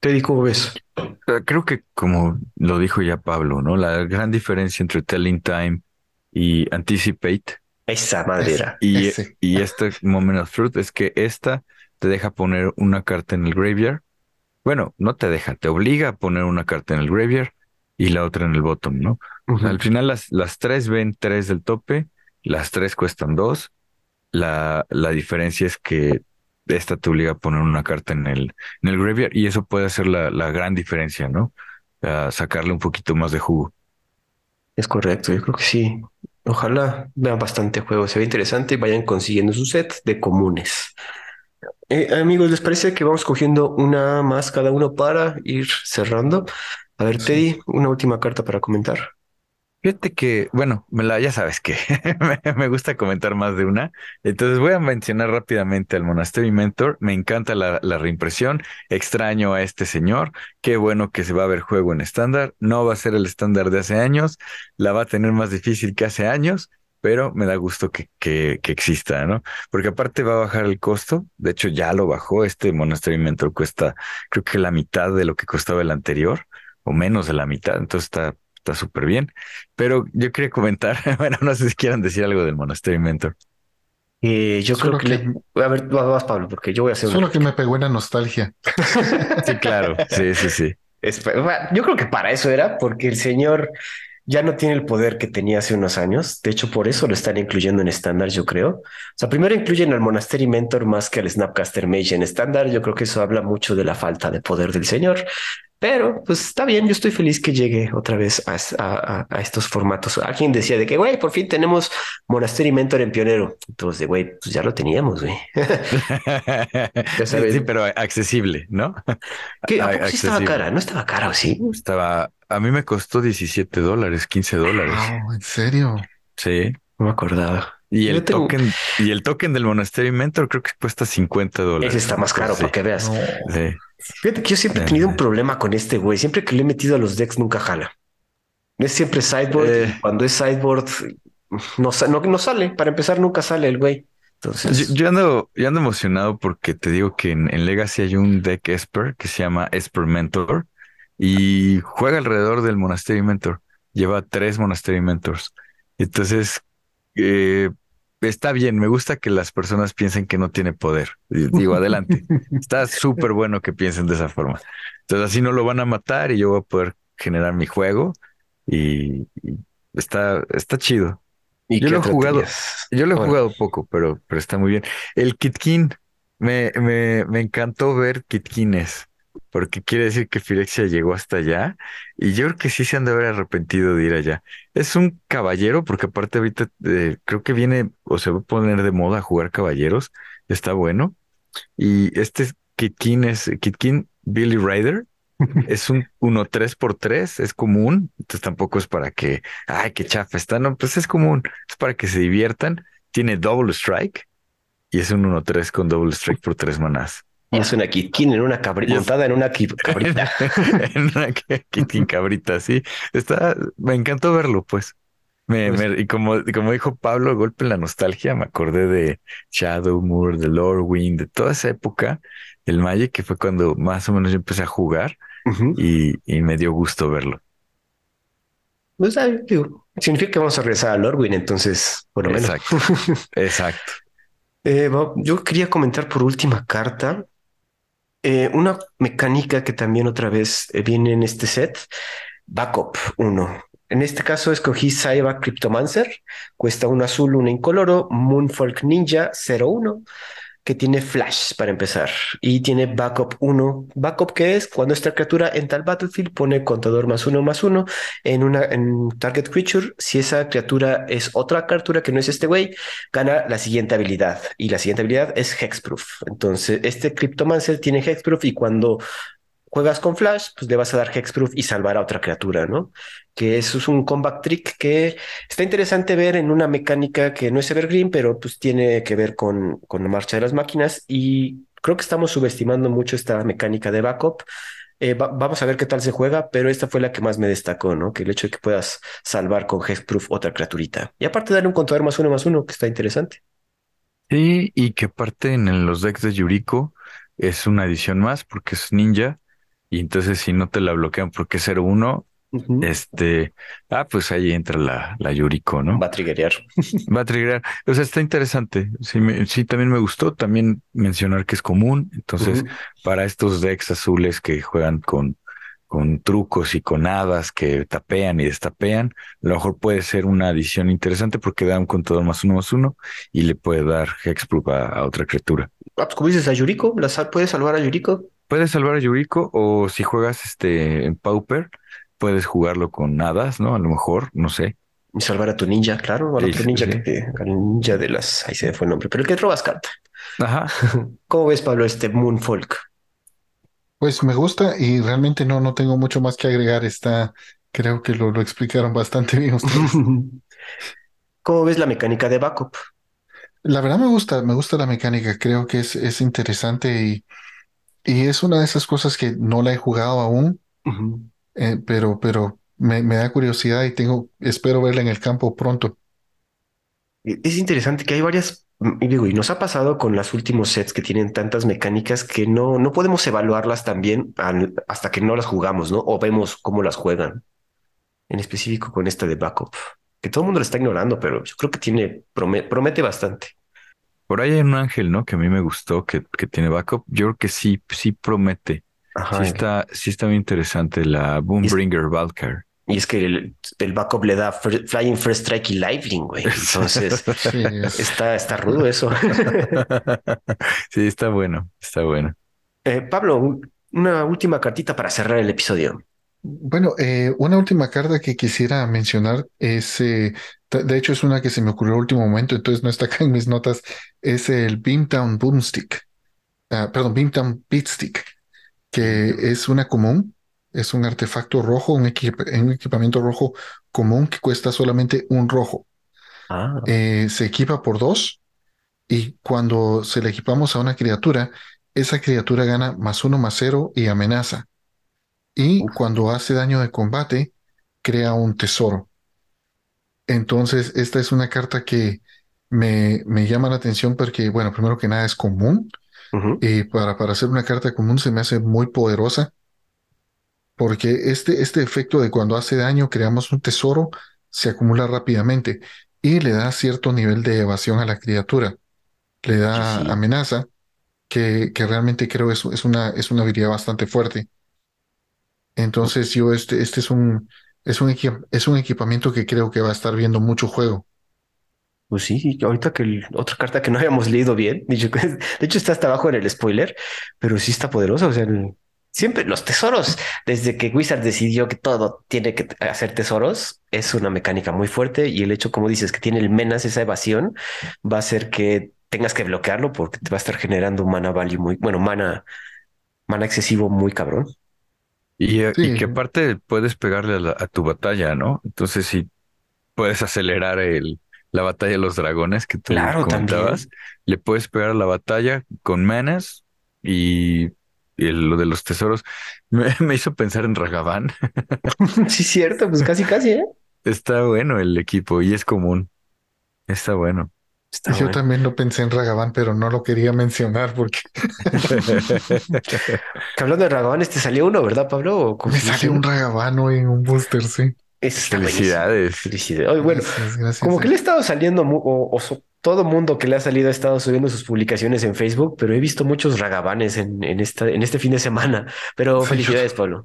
Teddy, ¿cómo ves? Eh, Creo que como lo dijo ya Pablo, ¿no? La gran diferencia entre Telling Time y Anticipate Esa madera. y, Ese. y este Moment of Truth es que esta te deja poner una carta en el graveyard. Bueno, no te deja, te obliga a poner una carta en el graveyard y la otra en el bottom, ¿no? Al final las, las tres ven tres del tope, las tres cuestan dos. La, la diferencia es que esta te obliga a poner una carta en el, en el graveyard y eso puede ser la, la gran diferencia, ¿no? A sacarle un poquito más de jugo. Es correcto, yo creo que sí. Ojalá vean bastante juego, se ve interesante y vayan consiguiendo su set de comunes. Eh, amigos, ¿les parece que vamos cogiendo una más cada uno para ir cerrando? A ver, Sí. Teddy, una última carta para comentar. Fíjate que, bueno, ya sabes que me, me gusta comentar más de una. Entonces voy a mencionar rápidamente al Monastery Mentor. Me encanta la, la reimpresión. Extraño a este señor. Qué bueno que se va a ver juego en estándar. No va a ser el estándar de hace años. La va a tener más difícil que hace años, pero me da gusto que, que, que exista, ¿no? Porque aparte va a bajar el costo. De hecho, ya lo bajó. Este Monastery Mentor cuesta, creo que la mitad de lo que costaba el anterior o menos de la mitad. Entonces está está súper bien. Pero yo quería comentar, bueno, no sé si quieran decir algo del Monastery Mentor. Eh, yo Solo creo que, que- le- A ver, vas, vas, Pablo, porque yo voy a hacer una- Solo que me pegó en la nostalgia. Sí, claro, sí, sí, sí. Es- Yo creo que para eso era, porque el señor ya no tiene el poder que tenía hace unos años. De hecho, por eso lo están incluyendo en estándar, yo creo. O sea, primero incluyen al Monastery Mentor más que al Snapcaster Mage en estándar. Yo creo que eso habla mucho de la falta de poder del señor. Pero, pues está bien, yo estoy feliz que llegue otra vez a, a- a- a estos formatos. Alguien decía de que, güey, por fin tenemos Monastery Mentor en pionero. Entonces, de güey, pues ya lo teníamos, güey. Sí, pero accesible, ¿no? Que, ¿A sí estaba cara? ¿No estaba cara o sí? Estaba, a mí me costó 17 dólares, 15 dólares. Wow, ¿en serio? Sí. No me acordaba. Y el tengo- token, y el token del Monastery Mentor creo que cuesta 50 dólares. Ese está más caro Sí, para que veas. No. sí. Fíjate que yo siempre he tenido un problema con este güey. Siempre que le he metido a los decks nunca jala. Es siempre sideboard. Eh. cuando es sideboard no, no, no sale. Para empezar, nunca sale el güey. Entonces, Yo, yo ando, yo ando emocionado porque te digo que en, en Legacy hay un deck Esper que se llama Esper Mentor y juega alrededor del Monastery Mentor. Lleva tres Monastery Mentors. Entonces, eh, está bien. Me gusta que las personas piensen que no tiene poder. Digo, adelante. Está súper bueno que piensen de esa forma. Entonces, así no lo van a matar y yo voy a poder generar mi juego y, y está, está chido. ¿y yo lo he jugado. Yo lo he Bueno. jugado poco, pero, pero está muy bien. El Kitkin, me, me, me encantó ver Kitkines, porque quiere decir que Firexia llegó hasta allá, y yo creo que sí se han de haber arrepentido de ir allá. Es un caballero, porque aparte ahorita eh, creo que viene o se va a poner de moda jugar caballeros, está bueno. Y este Kitkin es Kitkin Billy Rider. Es un 1-3 por 3 es común, entonces tampoco es para que, ay, qué chafa está, no, pues es común, es para que se diviertan. Tiene double strike y es un 1-3 con double strike por 3 manás. Es una kitkin en una cabrita, montada en una cabrita. en una Kitkin cabrita, sí. Está, me encantó verlo, pues. Me, Pues- me- y como, como dijo Pablo, golpe en la nostalgia, me acordé de Shadowmoor, de Lorwyn, de toda esa época, el Magic, que fue cuando más o menos yo empecé a jugar y, y me dio gusto verlo. Pues, ay, digo, significa que vamos a regresar a Lorwyn, entonces, por lo menos. Exacto. Exacto. Eh, Bob, yo quería comentar por última carta eh, una mecánica que también otra vez eh, viene en este set, Backup 1. En este caso escogí Saiba Cryptomancer, cuesta un azul, un incoloro, Moonfolk Ninja 01, que tiene flash para empezar y tiene Backup 1. Backup que es cuando esta criatura entra al battlefield pone contador más uno más uno en una en target creature. Si esa criatura es otra criatura que no es este güey, gana la siguiente habilidad y la siguiente habilidad es Hexproof. Entonces, este Cryptomancer tiene Hexproof y cuando juegas con Flash, pues le vas a dar Hexproof y salvar a otra criatura, ¿no? Que eso es un comeback trick que está interesante ver en una mecánica que no es Evergreen, pero pues tiene que ver con, con la marcha de las máquinas y creo que estamos subestimando mucho esta mecánica de backup. Eh, va- vamos a ver qué tal se juega, pero esta fue la que más me destacó, ¿no? Que el hecho de que puedas salvar con Hexproof otra criaturita. Y aparte darle un contador más uno más uno, que está interesante. Sí, y que aparte en los decks de Yuriko es una adición más porque es ninja. Y entonces si no te la bloquean porque es 0-1, Ujú. este, ah, pues ahí entra la, la Yuriko, ¿no? Va a triggerear. Va a triggerar. O sea, está interesante. Sí, me- sí, también me gustó. También mencionar que es común. Entonces, para estos decks azules que juegan con, con trucos y con hadas que tapean y destapean, a lo mejor puede ser una adición interesante porque da un contador más uno más uno y le puede dar hexproof a, a otra criatura. Ah, pues como dices, a Yuriko, ¿la sal- puedes salvar a Yuriko? Puedes salvar a Yuriko o si juegas este en Pauper, puedes jugarlo con hadas, ¿no? A lo mejor, no sé. Y salvar a tu ninja, claro, al Sí, otro ninja sí. que te, al ninja de las, ahí se me fue el nombre, pero el que robas carta. Ajá. ¿Cómo ves, Pablo, este Moonfolk? Pues me gusta y realmente no, no tengo mucho más que agregar. Está Creo que lo, lo explicaron bastante bien ustedes. ¿Cómo ves la mecánica de backup? La verdad me gusta, me gusta la mecánica, creo que es, es interesante y, y es una de esas cosas que no la he jugado aún, eh, pero, pero me, me da curiosidad y tengo, espero verla en el campo pronto. E- Es interesante que hay varias, mm, y digo, y nos ha pasado con los últimos sets que tienen tantas mecánicas que no, no podemos evaluarlas también al- hasta que no las jugamos, ¿no? O vemos cómo las juegan, en específico con esta de backup, que todo el mundo la está ignorando, pero yo creo que tiene, prome- promete bastante. Por ahí hay un ángel, ¿no? Que a mí me gustó, que, que tiene backup. Yo creo que sí, sí promete. Ajá. Sí está, sí está muy interesante la Boombringer Valkyr. Y es que el, el backup le da Flying First Strike y Lifelink, güey. Entonces, Sí, es- está, está rudo eso. Sí, está bueno, está bueno. Eh, Pablo, un- una última cartita para cerrar el episodio. Bueno, eh, una última carta que quisiera mencionar es, eh, de hecho es una que se me ocurrió al último momento, entonces no está acá en mis notas, es el Beamtown Boomstick, Ah, perdón, Beamtown Beatstick, que es una común, es un artefacto rojo, un, equip- un equipamiento rojo común que cuesta solamente un rojo. Ah, Eh, se equipa por dos y cuando se le equipamos a una criatura, esa criatura gana más uno más cero y amenaza. Y cuando hace daño de combate, crea un tesoro. Entonces, esta es una carta que me, me llama la atención porque, bueno, primero que nada es común y para, para hacer una carta común se me hace muy poderosa porque este, este efecto de cuando hace daño creamos un tesoro se acumula rápidamente y le da cierto nivel de evasión a la criatura. Le da sí. amenaza que, que realmente creo es, es una, es una habilidad bastante fuerte. Entonces yo este, este es un, es un, es un equipamiento que creo que va a estar viendo mucho juego. Pues sí, ahorita que el- otra carta que no habíamos leído bien, dicho que- de hecho está hasta abajo en el spoiler, pero sí está poderosa. O sea, siempre los tesoros, desde que Wizard decidió que todo tiene que hacer tesoros, es una mecánica muy fuerte y el hecho, como dices, que tiene el menas, esa evasión, va a hacer que tengas que bloquearlo porque te va a estar generando mana value muy, bueno, mana, mana excesivo muy cabrón. Y, eh, y que aparte puedes pegarle a, la- a tu batalla, ¿no? Entonces, si puedes acelerar el, la batalla de los dragones que tú Claro, comentabas, también. le puedes pegar a la batalla con manas y, y el- lo de los tesoros me, me hizo pensar en Ragavan. Sí, cierto, pues casi, casi, ¿eh? Está bueno el equipo y es común. Está bueno. Está yo bueno. también lo pensé en Ragavan, pero no lo quería mencionar porque Que hablando de Ragavan, te salió uno, ¿verdad, Pablo? ¿O cómo me salió un Ragavan hoy en un booster, sí. Está. Felicidades. Felicidades. Oye, bueno, Gracias, gracias. como sí. que le ha estado saliendo, o, o so- todo mundo que le ha salido ha estado subiendo sus publicaciones en Facebook, pero he visto muchos ragabanes en, en, esta, en este fin de semana. Pero Sí, yo- felicidades, Pablo.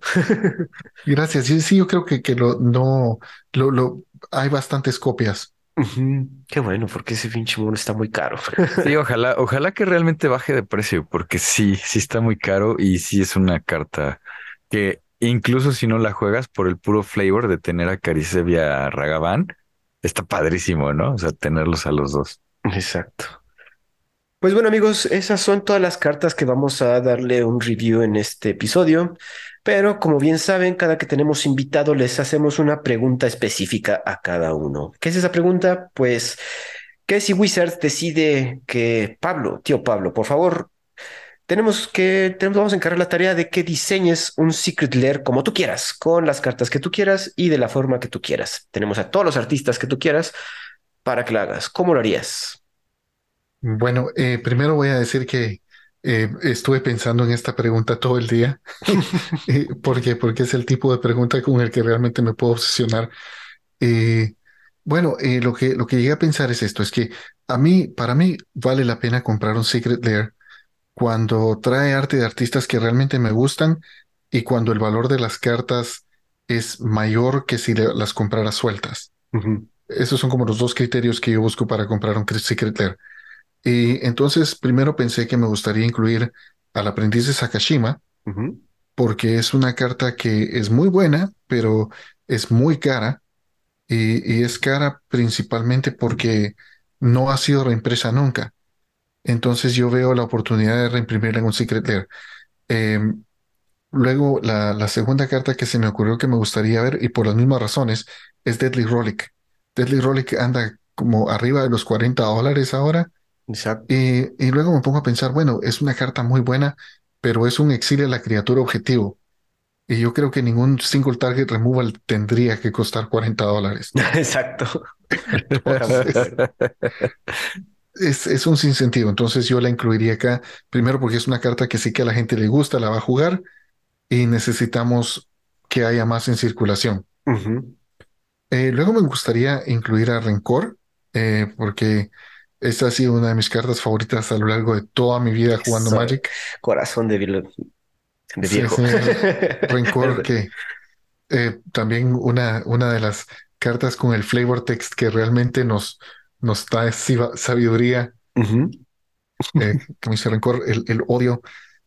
Gracias. Sí, sí, yo creo que, que lo, no, lo, lo, hay bastantes copias. Ujú. Qué bueno, porque ese pinche mono está muy caro. Sí, ojalá, ojalá que realmente baje de precio, porque sí, sí está muy caro y sí es una carta que incluso si no la juegas por el puro flavor de tener a Caricevia Ragavan, está padrísimo, ¿no? O sea, tenerlos a los dos. Exacto. Pues bueno, amigos, esas son todas las cartas que vamos a darle un review en este episodio. Pero como bien saben, cada que tenemos invitado les hacemos una pregunta específica a cada uno. ¿Qué es esa pregunta? Pues, ¿qué si Wizards decide que Pablo, tío Pablo, por favor, tenemos que, tenemos, vamos a encargar la tarea de que diseñes un Secret Lair como tú quieras, con las cartas que tú quieras y de la forma que tú quieras. Tenemos a todos los artistas que tú quieras para que lo hagas. ¿Cómo lo harías? Bueno, eh, primero voy a decir que eh, estuve pensando en esta pregunta todo el día. Eh, ¿Por qué? Porque es el tipo de pregunta con el que realmente me puedo obsesionar. Eh, bueno, eh, lo que, lo que llegué a pensar es esto, es que a mí, para mí, vale la pena comprar un Secret Lair cuando trae arte de artistas que realmente me gustan y cuando el valor de las cartas es mayor que si le- las comprara sueltas. Esos son como los dos criterios que yo busco para comprar un Secret Lair. Y entonces primero pensé que me gustaría incluir al aprendiz de Sakashima, porque es una carta que es muy buena, pero es muy cara. Y, y es cara principalmente porque no ha sido reimpresa nunca. Entonces yo veo la oportunidad de reimprimirla en un Secret Lair. Eh, Luego, la, la segunda carta que se me ocurrió que me gustaría ver, y por las mismas razones, es Deadly Rollick. Deadly Rollick anda como arriba de los 40 dólares ahora. Exacto. Y, y luego me pongo a pensar, bueno, es una carta muy buena, pero es un exilio a la criatura objetivo. Y yo creo que ningún single target removal tendría que costar 40 dólares. Exacto. Entonces, es, es un sinsentido. Entonces yo la incluiría acá, primero porque es una carta que sí que a la gente le gusta, la va a jugar y necesitamos que haya más en circulación. Eh, luego me gustaría incluir a Rencor, eh, porque esta ha sido una de mis cartas favoritas a lo largo de toda mi vida jugando. Magic. Corazón de, vil- de viejo. sí, Rencor, que eh, también una, una de las cartas con el flavor text que realmente nos, nos da sabiduría, Ujú. eh, como dice Rencor, el, el odio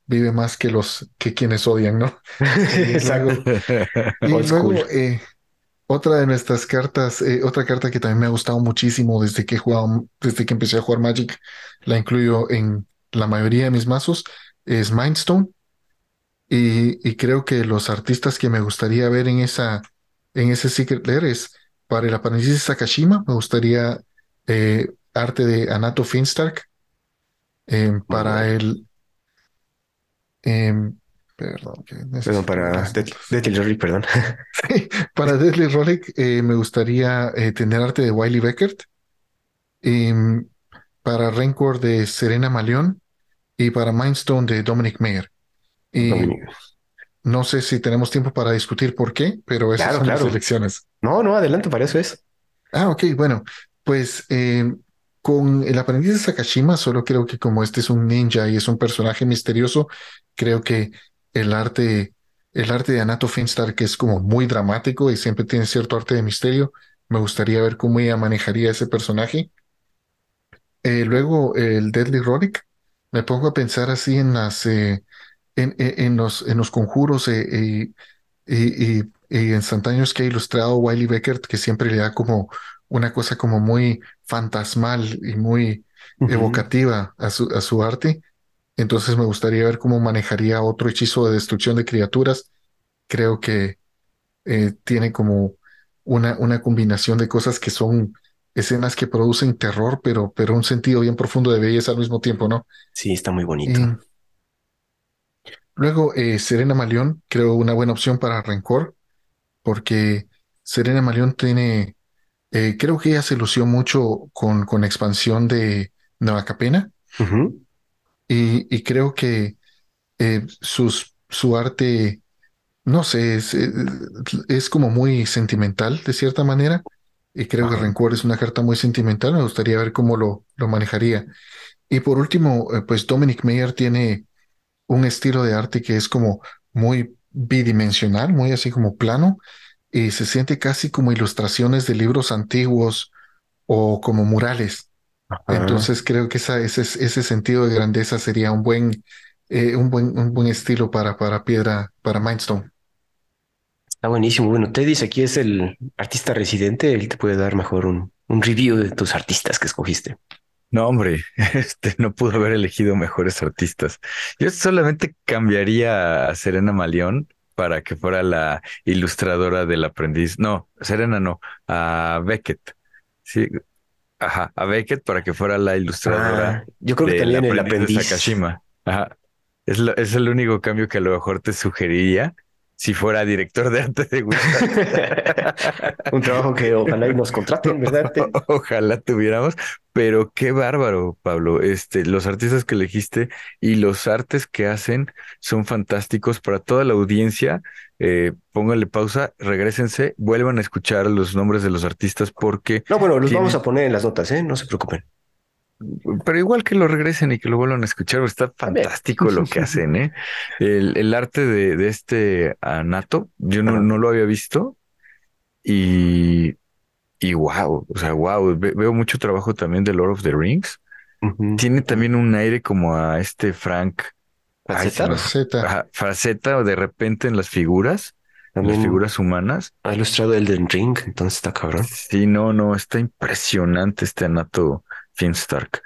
vive más que los que quienes odian, ¿no? Exacto. Y luego, eh, otra de nuestras cartas, eh, otra carta que también me ha gustado muchísimo desde que he jugado, desde que empecé a jugar Magic, la incluyo en la mayoría de mis mazos, es Mindstone. Y, y creo que los artistas que me gustaría ver en esa, en ese Secret Lair es para el aprendiz de Sakashima, me gustaría eh, arte de Anato Finstark. eh, para el em, perdón, que Perdón, necesito para Deathly Rollick, perdón. Para Deadly Rollick eh, me gustaría eh, tener arte de Wiley Beckert. em, para Rancor de Serena Maleón y para Mindstone de Dominic Mayer. Y Dominic. no sé si tenemos tiempo para discutir por qué, pero esas Claro, son las claro. elecciones. No, no, adelante, para eso es. Ah, ok, bueno, pues eh, con el aprendiz de Sakashima, solo creo que como este es un ninja y es un personaje misterioso, creo que el arte, el arte de Anato Finstar, que es como muy dramático y siempre tiene cierto arte de misterio, me gustaría ver cómo ella manejaría ese personaje. Eh, luego el Deadly Rollick, me pongo a pensar así en las eh, en, en- en los en los conjuros eh, y, y- y instantáneos que ha ilustrado Wiley Beckert, que siempre le da como una cosa como muy fantasmal y muy evocativa a su, a su arte. Entonces me gustaría ver cómo manejaría otro hechizo de destrucción de criaturas. Creo que eh, tiene como una, una combinación de cosas que son escenas que producen terror, pero, pero un sentido bien profundo de belleza al mismo tiempo, ¿no? Sí, está muy bonito. Luego eh, Serena Maleón, creo una buena opción para Rencor, porque Serena Maleón tiene, eh, creo que ella se lució mucho con, con la expansión de Nueva Capena. Y, y creo que eh, sus, su arte, no sé, es, eh, es como muy sentimental de cierta manera. Y creo que. Rencor es una carta muy sentimental. Me gustaría ver cómo lo, lo manejaría. Y por último, eh, pues Dominic Mayer tiene un estilo de arte que es como muy bidimensional, muy así como plano, y se siente casi como ilustraciones de libros antiguos o como murales. Ajá. Entonces creo que esa, ese, ese sentido de grandeza sería un buen, eh, un buen, un buen estilo para, para piedra, para Mindstone. Está buenísimo. Bueno, Teddy aquí es el artista residente. Él te puede dar mejor un, un review de tus artistas que escogiste. No, hombre, este no pudo haber elegido mejores artistas. Yo solamente cambiaría a Serena Maleón para que fuera la ilustradora del aprendiz. No, Serena no, a Beckett. Sí, ajá, a Beckett para que fuera la ilustradora Ah, yo creo que también el aprendiz de. Sakashima. Ajá. Es, lo- es el único cambio que a lo mejor te sugeriría si fuera director de arte de. Un trabajo que ojalá y nos contraten, ¿verdad? Ojalá tuviéramos, pero qué bárbaro, Pablo. Este, los artistas que elegiste y los artes que hacen son fantásticos para toda la audiencia. Eh, pónganle pausa, regrésense, vuelvan a escuchar los nombres de los artistas porque, No, bueno, los Tiene- vamos a poner en las notas, ¿eh? No se preocupen. pero igual que lo regresen y que lo vuelvan a escuchar, está fantástico lo que hacen, ¿eh? El, el arte de, de este Anato, yo no, lo había visto y, y wow, o sea, wow, veo mucho trabajo también de Lord of the Rings. Tiene también un aire como a este Frank. Z. ajá, faceta de repente en las figuras, en las figuras humanas. ha ilustrado Elden Ring, entonces está cabrón. Sí, no, no, está impresionante este Anato Finstark.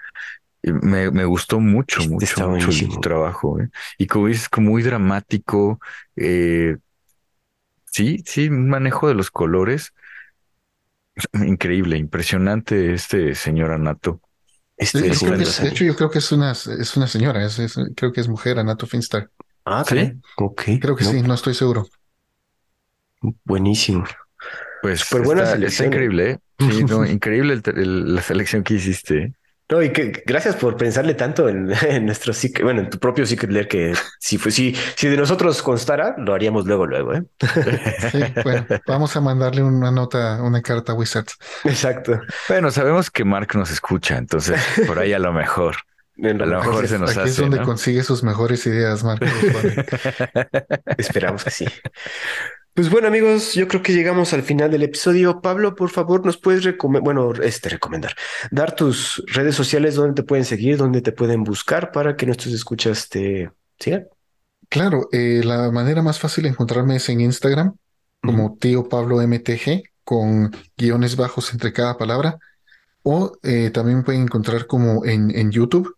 Me, me gustó mucho, Este mucho, mucho el trabajo. ¿eh? Y como dices, como muy dramático. eh, sí, sí, un manejo de los colores. Increíble, impresionante este señor Anato. Este De, es creo que una es- de hecho, yo creo que es una, es una señora, es, es- creo que es mujer, Anato Finstar. Ah, ¿Sí? caray. Ok. Creo que no, sí, no estoy seguro. Buenísimo. Pues Súper buena está, selección, está ¿eh? increíble, ¿eh? Sí, no, increíble el- el- la selección que hiciste. No, y que gracias por pensarle tanto en, en nuestro secret, bueno, en tu propio secret lair que si fue, si, si de nosotros constara, lo haríamos luego, luego, ¿eh? Sí, bueno, vamos a mandarle una nota, una carta a Wizards. Exacto. Bueno, sabemos que Mark nos escucha, entonces por ahí a lo mejor. A lo mejor se nos Aquí es hace, donde ¿no? consigue sus mejores ideas. Vale. Esperamos que sí. Pues bueno, amigos, yo creo que llegamos al final del episodio. Pablo, por favor, nos puedes recomendar, bueno, este recomendar, dar tus redes sociales donde te pueden seguir, donde te pueden buscar para que nuestros escuchas te sigan. Claro, eh, la manera más fácil de encontrarme es en Instagram, como tío Pablo MTG, con guiones bajos entre cada palabra. O eh, también me pueden encontrar como en, en YouTube,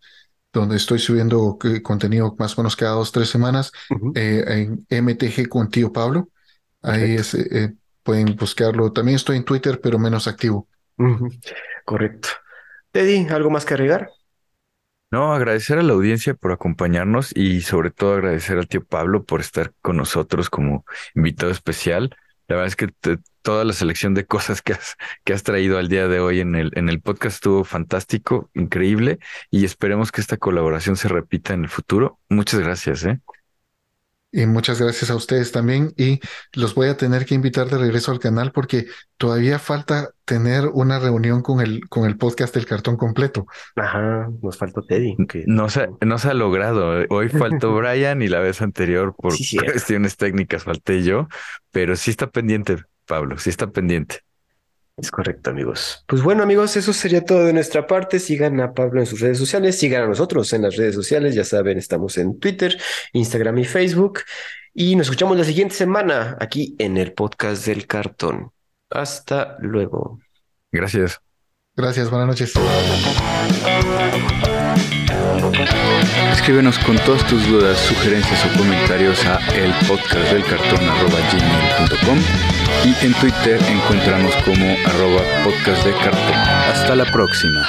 donde estoy subiendo eh, contenido más o menos cada dos, tres semanas, eh, en MTG con tío Pablo. Ahí es, eh, eh, pueden buscarlo. También estoy en Twitter, pero menos activo. Correcto. Teddy, ¿algo más que agregar? No, agradecer a la audiencia por acompañarnos y sobre todo agradecer al tío Pablo por estar con nosotros como invitado especial. La verdad es que te- toda la selección de cosas que has, que has traído al día de hoy en el, en el podcast estuvo fantástico, increíble y esperemos que esta colaboración se repita en el futuro. Muchas gracias, ¿eh? Y muchas gracias a ustedes también. Y los voy a tener que invitar de regreso al canal porque todavía falta tener una reunión con el, con el podcast del cartón completo. Ajá, nos faltó Teddy. que- No se, no se ha logrado. Hoy faltó Brian y la vez anterior por Sí, cuestiones técnicas falté yo, pero sí está pendiente, Pablo, sí está pendiente. Es correcto, amigos. Pues bueno, amigos, eso sería todo de nuestra parte. Sigan a Pablo en sus redes sociales, sigan a nosotros en las redes sociales. Ya saben, estamos en Twitter, Instagram y Facebook. Y nos escuchamos la siguiente semana aquí en el podcast del cartón. Hasta luego. Gracias. Gracias, buenas noches. Escríbenos con todas tus dudas, sugerencias o comentarios a elpodcastdelcartón.com y en Twitter encontramos como arroba podcast de cartón. Hasta la próxima.